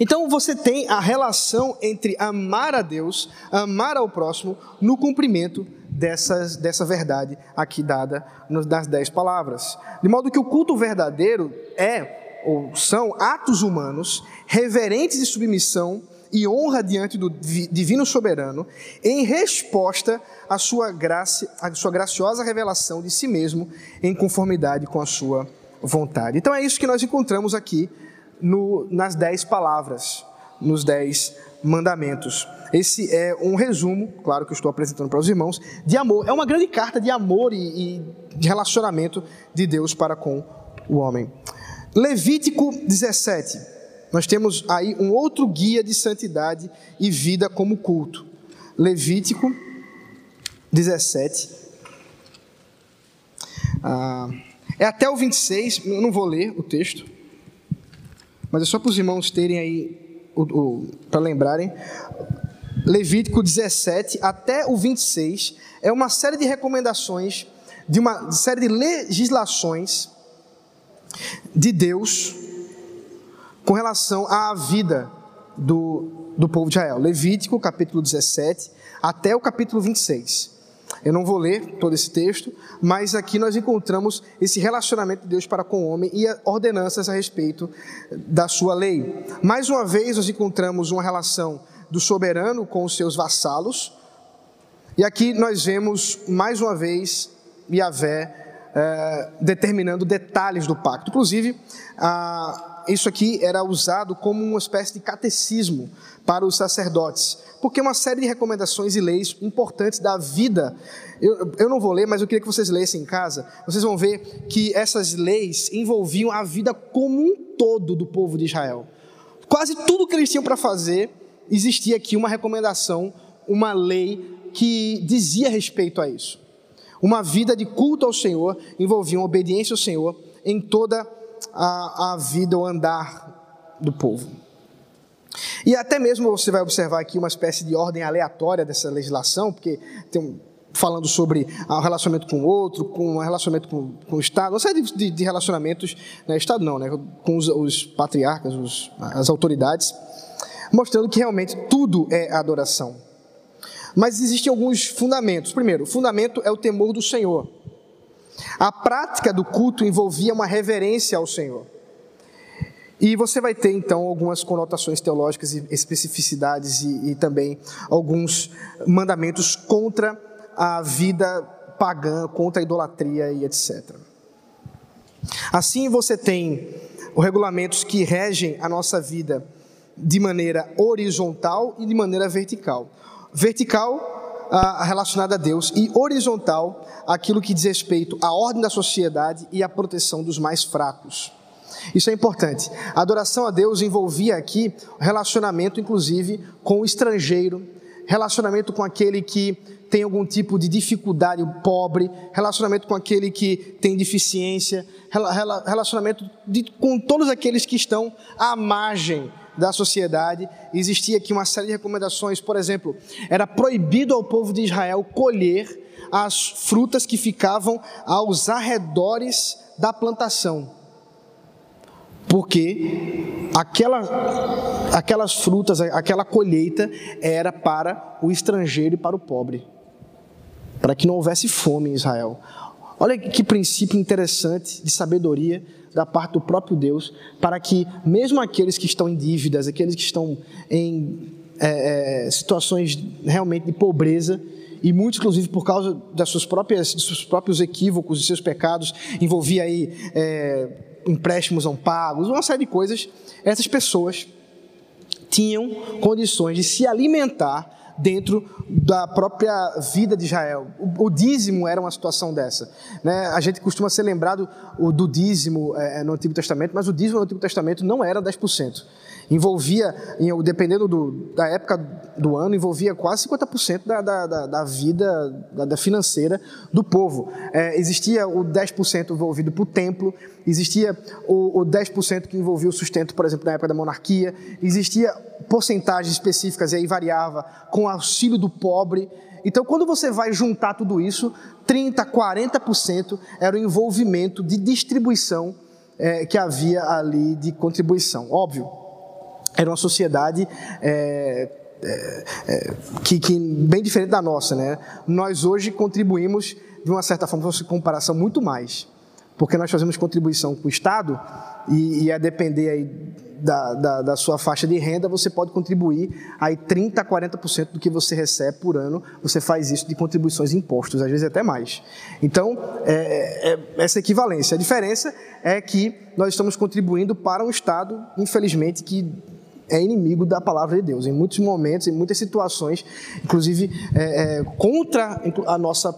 B: Então você tem a relação entre amar a Deus, amar ao próximo, no cumprimento dessas, dessa verdade aqui dada nas dez palavras. De modo que o culto verdadeiro é, ou são, atos humanos, reverentes de submissão e honra diante do divino soberano, em resposta à sua, graça, à sua graciosa revelação de si mesmo, em conformidade com a sua vontade. Então é isso que nós encontramos aqui no, nas dez palavras, nos dez mandamentos. Esse é um resumo, claro que eu estou apresentando para os irmãos, de amor. É uma grande carta de amor e, e de relacionamento de Deus para com o homem. Levítico 17. Nós temos aí um outro guia de santidade e vida como culto. Levítico 17. Ah, é até o 26, eu não vou ler o texto, mas é só para os irmãos terem aí, para lembrarem. Levítico 17 até o 26 é uma série de recomendações, de uma série de legislações de Deus com relação à vida do, do povo de Israel. Levítico capítulo 17 até o capítulo 26. Eu não vou ler todo esse texto, mas aqui nós encontramos esse relacionamento de Deus para com o homem e ordenanças a respeito da sua lei. Mais uma vez, nós encontramos uma relação do soberano com os seus vassalos, e aqui nós vemos mais uma vez Yahvé é, determinando detalhes do pacto. Inclusive, ah, isso aqui era usado como uma espécie de catecismo para os sacerdotes porque uma série de recomendações e leis importantes da vida. Eu, eu não vou ler, mas eu queria que vocês lessem em casa. Vocês vão ver que essas leis envolviam a vida como um todo do povo de Israel. Quase tudo que eles tinham para fazer, existia aqui uma recomendação, uma lei que dizia respeito a isso. Uma vida de culto ao Senhor envolvia obediência ao Senhor em toda a, a vida, o andar do povo. E até mesmo você vai observar aqui uma espécie de ordem aleatória dessa legislação, porque tem falando sobre o relacionamento com o outro, com o relacionamento com, com o Estado, uma série de, de relacionamentos, né, Estado não, né, com os, os patriarcas, os, as autoridades, mostrando que realmente tudo é adoração. Mas existem alguns fundamentos. Primeiro, o fundamento é o temor do Senhor. A prática do culto envolvia uma reverência ao Senhor. E você vai ter então algumas conotações teológicas e especificidades e, e, também alguns mandamentos contra a vida pagã, contra a idolatria e etc. Assim você tem os regulamentos que regem a nossa vida de maneira horizontal e de maneira vertical. Vertical a, relacionada a Deus e horizontal aquilo que diz respeito à ordem da sociedade e à proteção dos mais fracos. Isso é importante. A adoração a Deus envolvia aqui relacionamento, inclusive, com o estrangeiro, relacionamento com aquele que tem algum tipo de dificuldade, o pobre, relacionamento com aquele que tem deficiência, relacionamento de, com todos aqueles que estão à margem da sociedade. Existia aqui uma série de recomendações, por exemplo, era proibido ao povo de Israel colher as frutas que ficavam aos arredores da plantação porque aquela, aquelas frutas, aquela colheita era para o estrangeiro e para o pobre, para que não houvesse fome em Israel. Olha que princípio interessante de sabedoria da parte do próprio Deus, para que mesmo aqueles que estão em dívidas, aqueles que estão em é, é situações realmente de pobreza, e muitos, inclusive, por causa das suas próprias, dos seus próprios equívocos e seus pecados, envolvia aí é, empréstimos não pagos, uma série de coisas, essas pessoas tinham condições de se alimentar dentro da própria vida de Israel. O, o dízimo era uma situação dessa. Né? A gente costuma ser lembrado do dízimo é, no Antigo Testamento, mas o dízimo no Antigo Testamento não era 10%. Envolvia, dependendo do, da época do ano, envolvia quase 50% da, da, da, da vida da, da, financeira do povo. É, existia o 10% envolvido para o templo, existia o, o 10% que envolvia o sustento, por exemplo, na época da monarquia, existia porcentagens específicas, e aí variava, com auxílio do pobre. Então, quando você vai juntar tudo isso, 30%, 40% era o envolvimento de distribuição é, que havia ali de contribuição. Óbvio, era uma sociedade é, é, é, que, que, bem diferente da nossa, né? Nós hoje contribuímos de uma certa forma, se comparação, muito mais, porque nós fazemos contribuição com o Estado e, e a depender aí da, da, da, sua faixa de renda, você pode contribuir aí 30 a 40% do que você recebe por ano, você faz isso de contribuições e impostos, às vezes até mais. Então, é, é, essa equivalência. A diferença é que nós estamos contribuindo para um Estado, infelizmente, que é inimigo da palavra de Deus. Em muitos momentos, em muitas situações, inclusive é, é, contra a nossa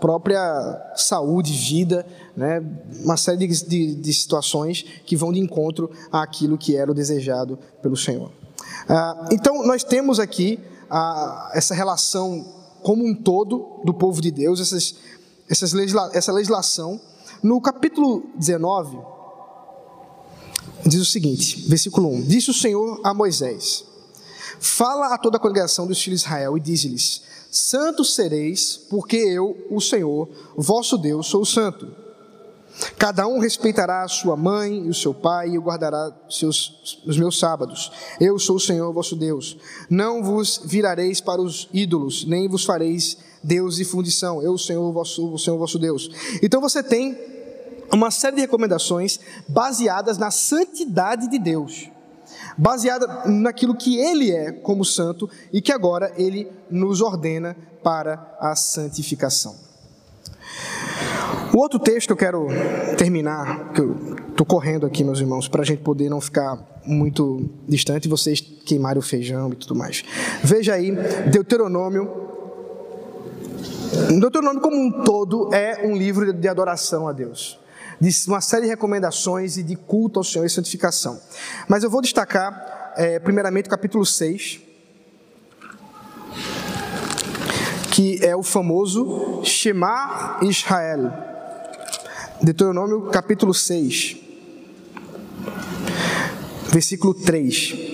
B: própria saúde, vida, né? uma série de, de, de, situações que vão de encontro àquilo que era o desejado pelo Senhor. Ah, então, nós temos aqui ah, essa relação como um todo do povo de Deus, essas, essas legisla essa legislação. No capítulo 19, diz o seguinte, versículo 1: Disse o Senhor a Moisés: Fala a toda a congregação dos filhos de Israel e diz-lhes: Santos sereis, porque eu, o Senhor, vosso Deus, sou santo. Cada um respeitará a sua mãe e o seu pai e guardará seus, os meus sábados. Eu sou o Senhor vosso Deus. Não vos virareis para os ídolos, nem vos fareis Deus de fundição. Eu, Senhor vosso, o Senhor vosso Deus. Então você tem uma série de recomendações baseadas na santidade de Deus, baseada naquilo que Ele é como santo e que agora Ele nos ordena para a santificação. O outro texto que eu quero terminar, que eu estou correndo aqui, meus irmãos, para a gente poder não ficar muito distante e vocês queimarem o feijão e tudo mais. Veja aí, Deuteronômio. Deuteronômio, como um todo, é um livro de adoração a Deus de uma série de recomendações e de culto ao Senhor e santificação. Mas eu vou destacar, é, primeiramente, o capítulo 6, que é o famoso Shemar Israel. Deuteronômio capítulo 6, versículo 3.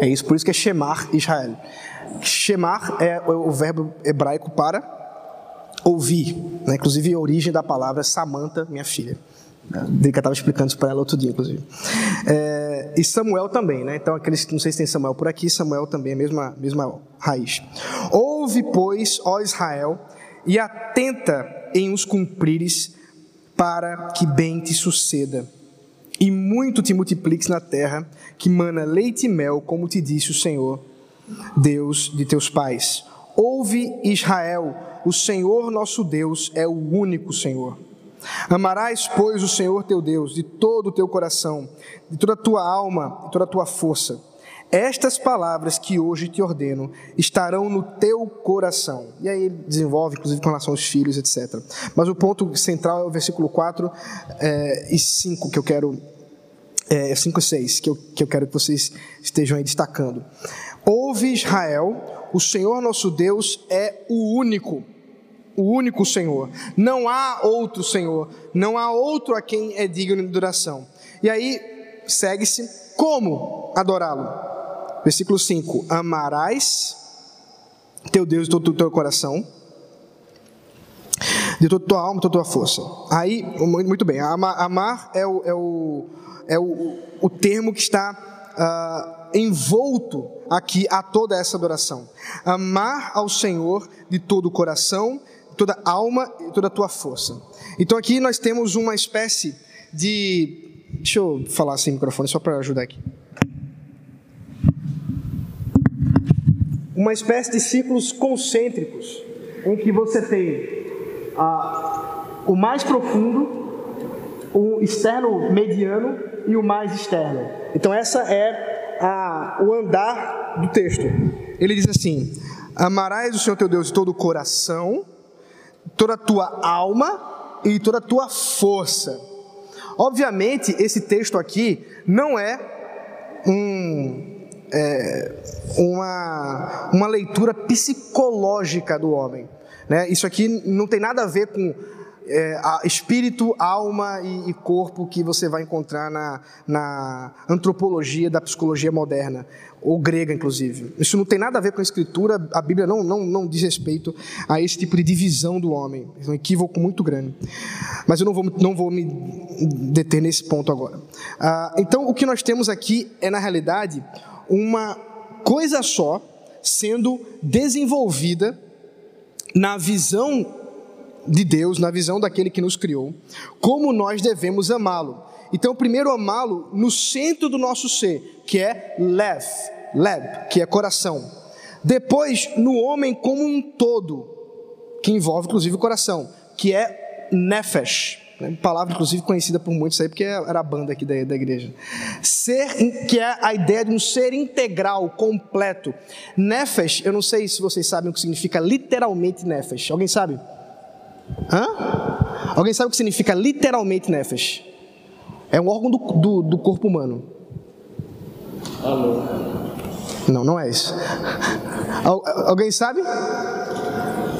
B: É isso, por isso que é Shemar Israel. Shemar é o verbo hebraico para ouvir. Né? Inclusive, a origem da palavra é Samanta, minha filha. Drica estava explicando isso para ela outro dia, inclusive. É, e Samuel também, né? Então, aqueles que não sei se tem Samuel por aqui, Samuel também é a mesma, mesma raiz. Ouve, pois, ó Israel, e atenta em os cumprires, para que bem te suceda e muito te multipliques na terra, que mana leite e mel, como te disse o Senhor, Deus de teus pais. Ouve Israel, o Senhor nosso Deus é o único Senhor. Amarás, pois, o Senhor teu Deus de todo o teu coração, de toda a tua alma, de toda a tua força estas palavras que hoje te ordeno estarão no teu coração. E aí ele desenvolve, inclusive, com relação aos filhos, etc. Mas o ponto central é o versículo 4 é, e 5, que eu quero. É, 5 e 6, que eu, que eu quero que vocês estejam aí destacando. Ouve Israel, o Senhor nosso Deus é o único o único Senhor. Não há outro Senhor, não há outro a quem é digno de adoração. E aí segue-se como adorá-lo. Versículo 5: Amarás teu Deus de todo o teu coração, de toda a tua alma, de toda a tua força. Aí, muito bem, amar, amar é, o, é, o, é o, o termo que está uh, envolto aqui a toda essa adoração. Amar ao Senhor de todo o coração, toda a alma e toda a tua força. Então aqui nós temos uma espécie de. Deixa eu falar sem microfone só para ajudar aqui. Uma espécie de ciclos concêntricos, em que você tem ah, o mais profundo, o externo mediano e o mais externo. Então essa é a, o andar do texto. ele diz assim: Amarás o Senhor teu Deus de todo o coração, toda a tua alma e toda a tua força. Obviamente, esse texto aqui não é um, é, uma, uma leitura psicológica do homem. Né? Isso aqui não tem nada a ver com é, espírito, alma e, e, corpo que você vai encontrar na, na antropologia da psicologia moderna, ou grega, inclusive. Isso não tem nada a ver com a escritura, a Bíblia não, não, não diz respeito a esse tipo de divisão do homem. É um equívoco muito grande. Mas eu não vou, não vou me deter nesse ponto agora. Ah, então, o que nós temos aqui é, na realidade, uma coisa só sendo desenvolvida na visão de Deus, na visão daquele que nos criou, como nós devemos amá-lo. Então, primeiro amá-lo no centro do nosso ser, que é lev, leb, que é coração. Depois, no homem como um todo, que envolve inclusive o coração, que é nefesh, né? palavra inclusive conhecida por muitos aí, porque era a banda aqui da, da igreja. Ser, que é a ideia de um ser integral, completo. Nefesh, eu não sei se vocês sabem o que significa literalmente nefesh. Alguém sabe? Hã? Alguém sabe o que significa literalmente nefesh? É um órgão do, do, do corpo humano. Alô. Não, não é isso. alguém sabe?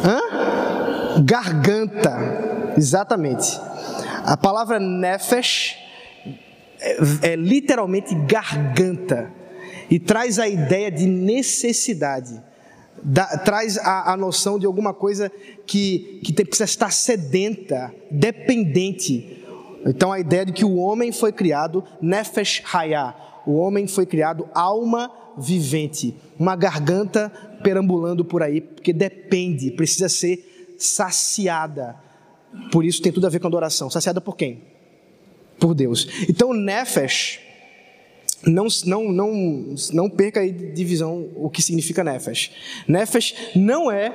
B: Hã? Garganta. Exatamente. A palavra nefesh é, é literalmente garganta e traz a ideia de necessidade dá, traz a, a, noção de alguma coisa que, que tem, precisa estar sedenta, dependente. Então a ideia de que o homem foi criado nefesh hayah, o homem foi criado alma vivente, uma garganta perambulando por aí, porque depende, precisa ser saciada. Por isso tem tudo a ver com adoração. Saciada por quem? Por Deus. Então nefesh não, não, não, não perca aí de visão o que significa Nefesh. Nefesh não é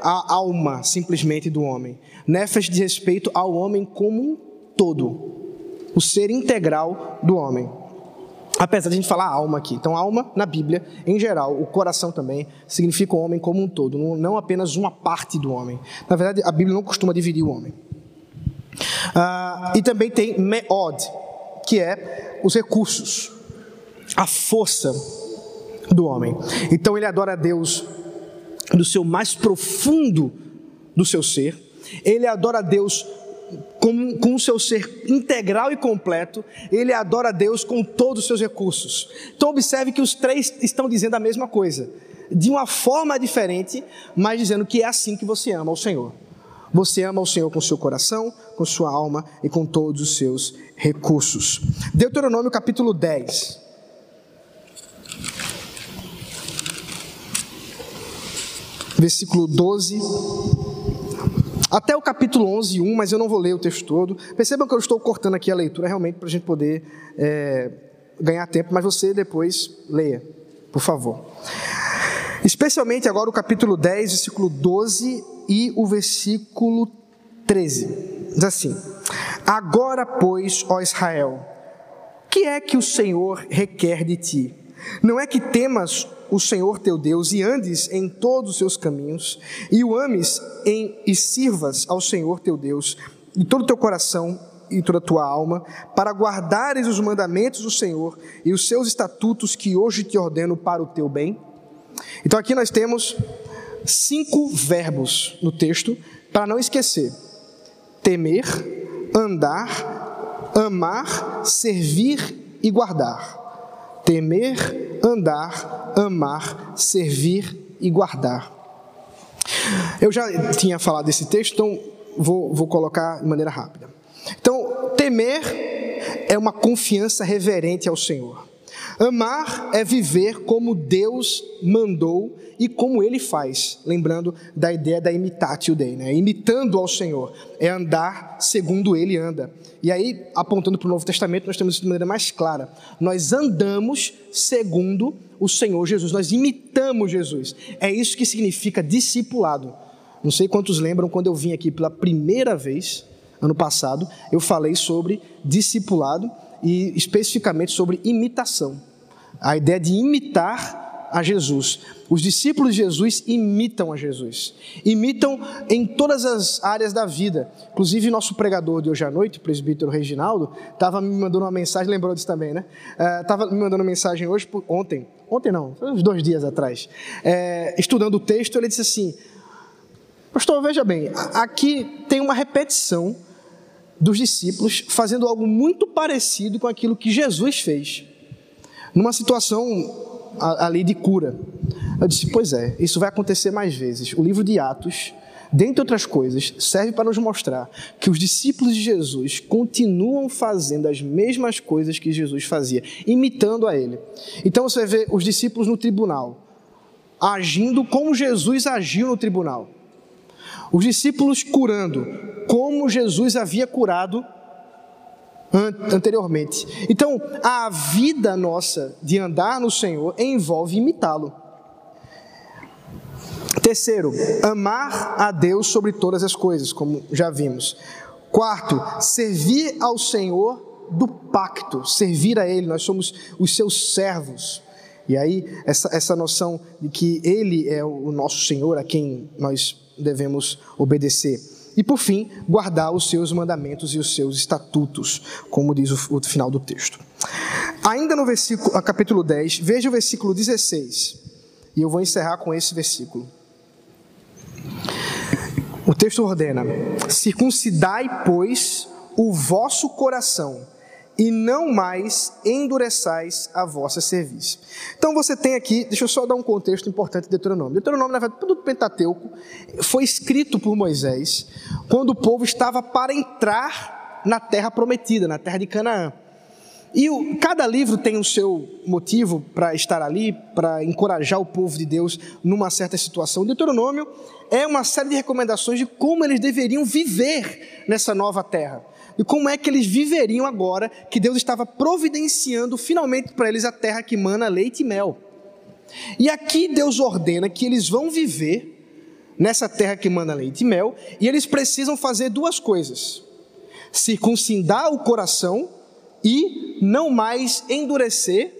B: a alma simplesmente do homem. Nefesh diz respeito ao homem como um todo, o ser integral do homem. Apesar de a gente falar alma aqui. Então, alma, na Bíblia, em geral, o coração também, significa o homem como um todo, não apenas uma parte do homem. Na verdade, a Bíblia não costuma dividir o homem. Ah, e também tem meod, que é os recursos a força do homem. Então ele adora a Deus do seu mais profundo do seu ser, ele adora a Deus com, com o seu ser integral e completo, ele adora Deus com todos os seus recursos. Então observe que os três estão dizendo a mesma coisa, de uma forma diferente, mas dizendo que é assim que você ama o Senhor. Você ama o Senhor com seu coração, com sua alma e com todos os seus recursos. Deuteronômio capítulo 10. versículo 12, até o capítulo 11, 1, mas eu não vou ler o texto todo. Percebam que eu estou cortando aqui a leitura realmente para a gente poder é, ganhar tempo, mas você depois leia, por favor. Especialmente agora o capítulo 10, versículo 12 e o versículo 13. Diz assim: Agora, pois, ó Israel, que é que o Senhor requer de ti? Não é que temas o Senhor teu Deus e andes em todos os seus caminhos, e o ames em, e sirvas ao Senhor teu Deus de todo o teu coração e toda a tua alma, para guardares os mandamentos do Senhor e os seus estatutos que hoje te ordeno para o teu bem. Então aqui nós temos cinco verbos no texto para não esquecer: temer, andar, amar, servir e guardar. Temer, andar, amar, servir e guardar. Eu já tinha falado desse texto, então vou, vou colocar de maneira rápida. Então, temer é uma confiança reverente ao Senhor. Amar é viver como Deus mandou e como Ele faz. Lembrando da ideia da imitatio Dei, né? imitando ao Senhor. É andar segundo Ele anda. E aí, apontando para o Novo Testamento, nós temos isso de maneira mais clara. Nós andamos segundo o Senhor Jesus. Nós imitamos Jesus. É isso que significa discipulado. Não sei quantos lembram quando eu vim aqui pela primeira vez, ano passado, eu falei sobre discipulado e especificamente sobre imitação. A ideia de imitar a Jesus. Os discípulos de Jesus imitam a Jesus, imitam em todas as áreas da vida. Inclusive, nosso pregador de hoje à noite, o presbítero Reginaldo, estava me mandando uma mensagem, lembrou disso também, né? Estava uh, me mandando uma mensagem hoje, ontem, ontem não, uns dois dias atrás, é, estudando o texto, ele disse assim: Pastor, veja bem, aqui tem uma repetição dos discípulos fazendo algo muito parecido com aquilo que Jesus fez, numa situação ali de cura. Eu disse, pois é, isso vai acontecer mais vezes. O livro de Atos, dentre outras coisas, serve para nos mostrar que os discípulos de Jesus continuam fazendo as mesmas coisas que Jesus fazia, imitando a ele. Então você vê os discípulos no tribunal, agindo como Jesus agiu no tribunal. Os discípulos curando, como Jesus havia curado anteriormente. Então, a vida nossa de andar no Senhor envolve imitá-lo. Terceiro, amar a Deus sobre todas as coisas, como já vimos. Quarto, servir ao Senhor do pacto, servir a Ele, nós somos os seus servos. E aí, essa, essa noção de que Ele é o nosso Senhor, a quem nós devemos obedecer. E por fim, guardar os seus mandamentos e os seus estatutos, como diz o, o final do texto. Ainda no versículo, capítulo 10, veja o versículo 16. E eu vou encerrar com esse versículo. O texto ordena: Circuncidai, pois, o vosso coração e não mais endureçais a vossa serviço. Então você tem aqui, deixa eu só dar um contexto importante de Deuteronômio. Deuteronômio, na verdade, todo Pentateuco foi escrito por Moisés quando o povo estava para entrar na terra prometida, na terra de Canaã. E o, cada livro tem o seu motivo para estar ali, para encorajar o povo de Deus numa certa situação. Deuteronômio é uma série de recomendações de como eles deveriam viver nessa nova terra e como é que eles viveriam agora que Deus estava providenciando finalmente para eles a terra que mana leite e mel. E aqui Deus ordena que eles vão viver nessa terra que mana leite e mel, e eles precisam fazer duas coisas: circuncidar o coração e não mais endurecer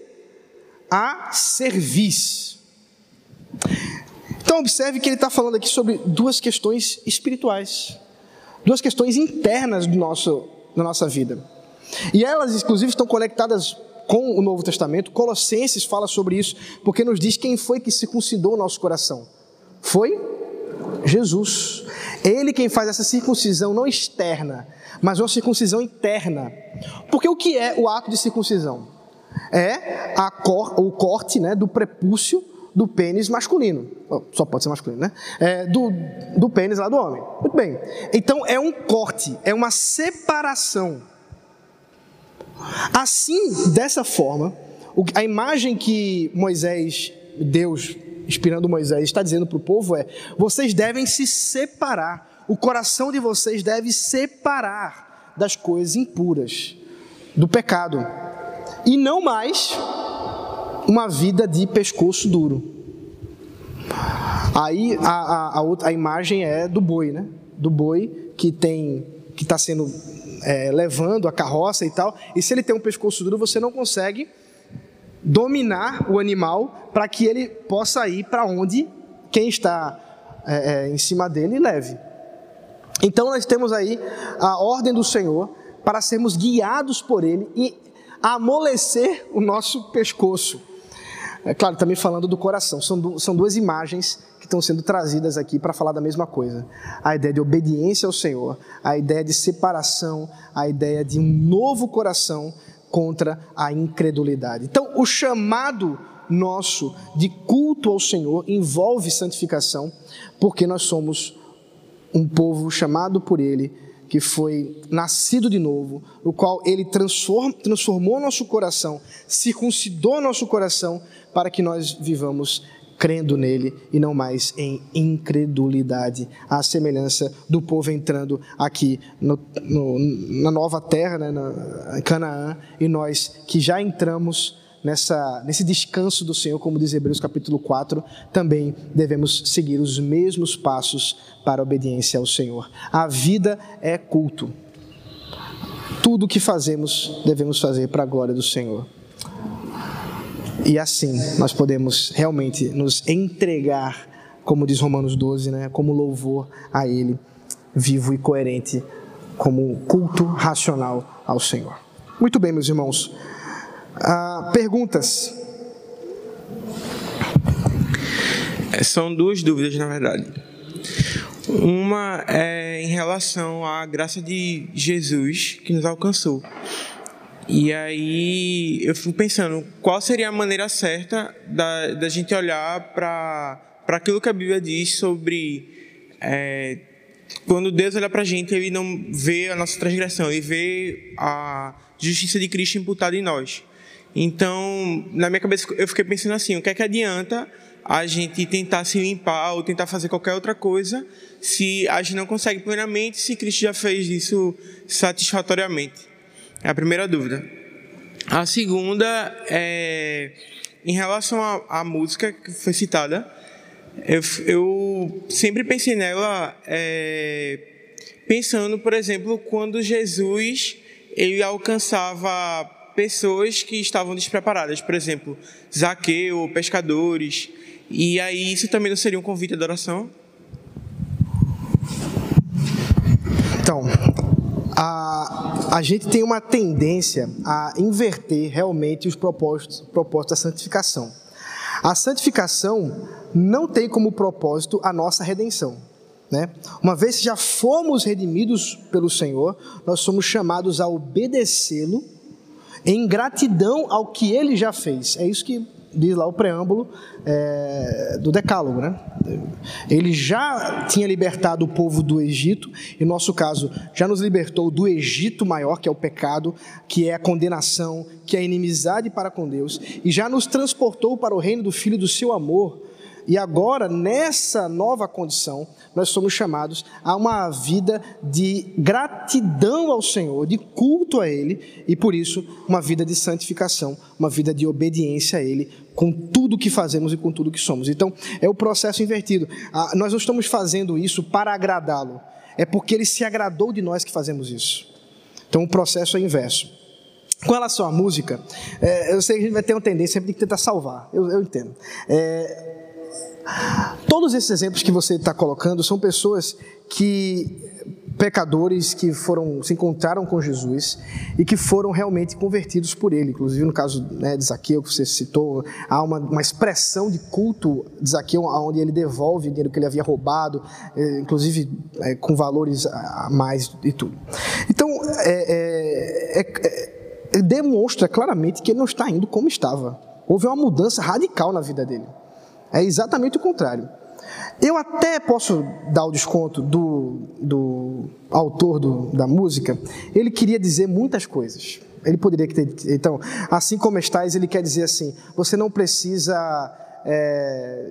B: a cerviz. Então, observe que ele está falando aqui sobre duas questões espirituais duas questões internas do nosso, da nossa vida. E elas, inclusive, estão conectadas com o Novo Testamento. Colossenses fala sobre isso, porque nos diz quem foi que circuncidou o nosso coração. Foi Jesus. Ele quem faz essa circuncisão não externa, mas uma circuncisão interna. Porque o que é o ato de circuncisão? É cor, o corte né, do prepúcio do pênis masculino. Só pode ser masculino, né? É, do, do pênis lá do homem. Muito bem. Então é um corte, é uma separação. Assim, dessa forma, a imagem que Moisés, Deus, inspirando Moisés, está dizendo para o povo é: vocês devem se separar. O coração de vocês deve separar das coisas impuras, do pecado. E não mais uma vida de pescoço duro. Aí a, a, a, outra, a imagem é do boi, né? Do boi que tem que está sendo é, levando a carroça e tal. E se ele tem um pescoço duro, você não consegue dominar o animal para que ele possa ir para onde quem está é, é, em cima dele leve. Então nós temos aí a ordem do Senhor para sermos guiados por Ele e amolecer o nosso pescoço. É claro, também falando do coração. São, são duas imagens que estão sendo trazidas aqui para falar da mesma coisa. A ideia de obediência ao Senhor, a ideia de separação, a ideia de um novo coração contra a incredulidade. Então, o chamado nosso de culto ao Senhor envolve santificação, porque nós somos um povo chamado por Ele que foi nascido de novo, no qual ele transform, transformou nosso coração, circuncidou nosso coração, para que nós vivamos crendo nele e não mais em incredulidade, à semelhança do povo entrando aqui no, no, na nova terra, né, na Canaã, e nós que já entramos nessa, nesse descanso do Senhor, como diz Hebreus capítulo 4, também devemos seguir os mesmos passos para a obediência ao Senhor. A vida é culto. Tudo o que fazemos, devemos fazer para a glória do Senhor. E assim nós podemos realmente nos entregar, como diz Romanos 12, né, como louvor a Ele, vivo e coerente, como culto racional ao Senhor. Muito bem, meus irmãos. Ah, perguntas?
C: É, são duas dúvidas, na verdade. Uma é em relação à graça de Jesus que nos alcançou. E aí eu fico pensando qual seria a maneira certa da, da gente olhar para aquilo que a Bíblia diz sobre é, quando Deus olha para a gente, ele não vê a nossa transgressão, ele vê a justiça de Cristo imputada em nós. Então, na minha cabeça, eu fiquei pensando assim: o que é que adianta a gente tentar se limpar ou tentar fazer qualquer outra coisa se a gente não consegue plenamente, se Cristo já fez isso satisfatoriamente? É a primeira dúvida. A segunda é em relação à, música que foi citada. Eu, eu sempre pensei nela é, pensando, por exemplo, quando Jesus ele alcançava pessoas que estavam despreparadas, por exemplo, Zaqueu, pescadores. E aí isso também não seria um convite à adoração?
B: Então, a, a gente tem uma tendência a inverter realmente os propósitos, propósitos da santificação. A santificação não tem como propósito a nossa redenção. Né? Uma vez que já fomos redimidos pelo Senhor, nós somos chamados a obedecê-lo em gratidão ao que ele já fez. É isso que diz lá o preâmbulo é, do Decálogo, né? Ele já tinha libertado o povo do Egito, em nosso caso, já nos libertou do Egito maior, que é o pecado, que é a condenação, que é a inimizade para com Deus, e já nos transportou para o reino do Filho do seu amor, e agora, nessa nova condição, nós somos chamados a uma vida de gratidão ao Senhor, de culto a Ele, e por isso, uma vida de santificação, uma vida de obediência a Ele, com tudo que fazemos e com tudo que somos. Então, é o processo invertido. Ah, nós não estamos fazendo isso para agradá-lo, é porque Ele se agradou de nós que fazemos isso. Então, o processo é inverso. Com relação à música, é, eu sei que a gente vai ter uma tendência sempre de tentar salvar, eu, eu entendo. É, Todos esses exemplos que você está colocando são pessoas que pecadores que foram se encontraram com Jesus e que foram realmente convertidos por ele. Inclusive no caso né, de Zaqueu que você citou, há uma, uma expressão de culto de Zaqueu onde ele devolve o dinheiro que ele havia roubado, eh, inclusive é, com valores a mais e tudo. Então é, é, é, demonstra claramente que ele não está indo como estava. Houve uma mudança radical na vida dele. É exatamente o contrário. Eu até posso dar o desconto do, do autor do, da música, ele queria dizer muitas coisas. Ele poderia ter. Então, assim como estás, ele quer dizer assim: você não precisa é,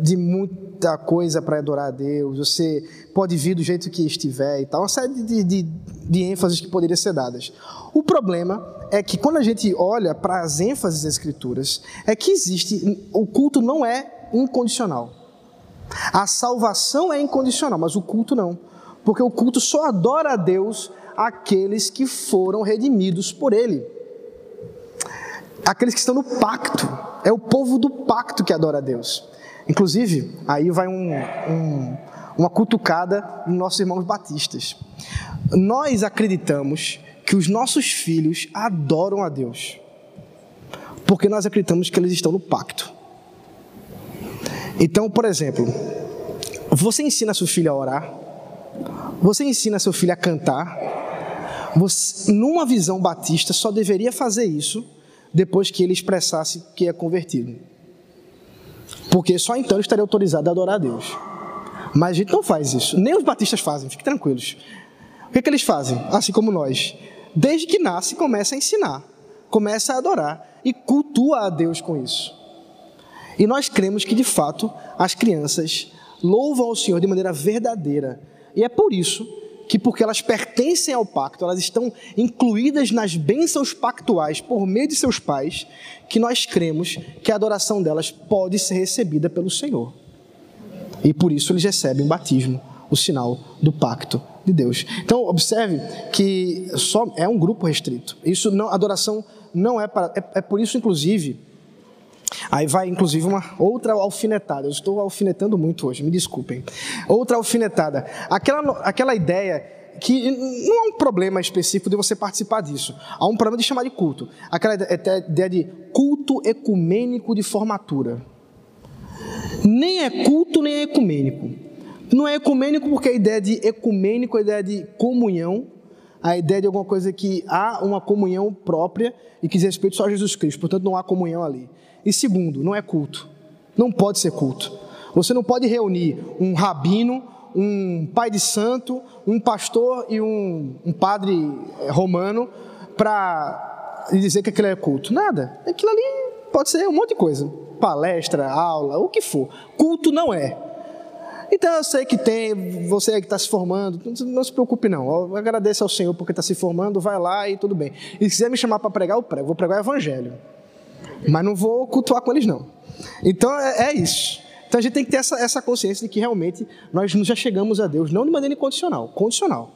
B: de muita coisa para adorar a Deus, você pode vir do jeito que estiver e tal. Uma série de, de, de ênfases que poderiam ser dadas. O problema é que quando a gente olha para as ênfases das Escrituras, é que existe. O culto não é incondicional. A salvação é incondicional, mas o culto não. Porque o culto só adora a Deus aqueles que foram redimidos por Ele. Aqueles que estão no pacto. É o povo do pacto que adora a Deus. Inclusive, aí vai um, um, uma cutucada nos nossos irmãos batistas. Nós acreditamos que os nossos filhos adoram a Deus. Porque nós acreditamos que eles estão no pacto. Então, por exemplo, você ensina seu filho a orar, você ensina seu filho a cantar, você, numa visão batista, só deveria fazer isso depois que ele expressasse que é convertido. Porque só então ele estaria autorizado a adorar a Deus. Mas a gente não faz isso. Nem os batistas fazem, fiquem tranquilos. O que, é que eles fazem? Assim como nós. Desde que nasce, começa a ensinar, começa a adorar e cultua a Deus com isso. E nós cremos que, de fato, as crianças louvam ao Senhor de maneira verdadeira. E é por isso que, porque elas pertencem ao pacto, elas estão incluídas nas bênçãos pactuais por meio de seus pais, que nós cremos que a adoração delas pode ser recebida pelo Senhor. E por isso eles recebem o batismo, o sinal do pacto de Deus. Então, observe que só é um grupo restrito. Isso não, adoração não é para. É, é por isso, inclusive Aí vai, inclusive, uma outra alfinetada. Eu estou alfinetando muito hoje, me desculpem. Outra alfinetada. Aquela, aquela ideia que não há um problema específico de você participar disso. Há um problema de chamar de culto. Aquela ideia de culto ecumênico de formatura. Nem é culto, nem é ecumênico. Não é ecumênico porque a ideia de ecumênico é a ideia de comunhão, a ideia de alguma coisa que há uma comunhão própria e que diz respeito só a Jesus Cristo, portanto não há comunhão ali. E segundo, não é culto. Não pode ser culto. Você não pode reunir um rabino, um pai de santo, um pastor e um, um padre eh, romano para dizer que aquilo é culto. Nada. Aquilo ali pode ser um monte de coisa. Palestra, aula, o que for. Culto não é. Então eu sei que tem, você que está se formando, não se preocupe não. Eu agradeço ao Senhor porque está se formando, vai lá e tudo bem. E se quiser me chamar para pregar, eu prego. Vou pregar o evangelho. Mas não vou cultuar com eles, não. Então é, é isso. Então a gente tem que ter essa, essa consciência de que realmente nós já chegamos a Deus, não de maneira incondicional, condicional.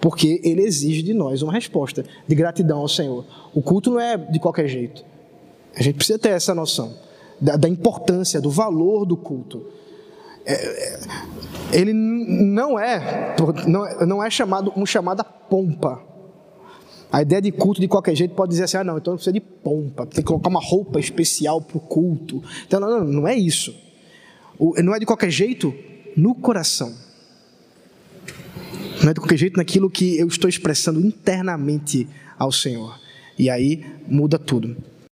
B: Porque Ele exige de nós uma resposta de gratidão ao Senhor. O culto não é de qualquer jeito. A gente precisa ter essa noção da, da importância, do valor do culto. É, é, ele não é, não, é, não é chamado um chamado a pompa. A ideia de culto de qualquer jeito pode dizer assim: ah, não, então precisa de pompa, tem que colocar uma roupa especial para o culto. Então, não, não, não é isso. Não é de qualquer jeito no coração. Não é de qualquer jeito naquilo que eu estou expressando internamente ao Senhor. E aí muda tudo.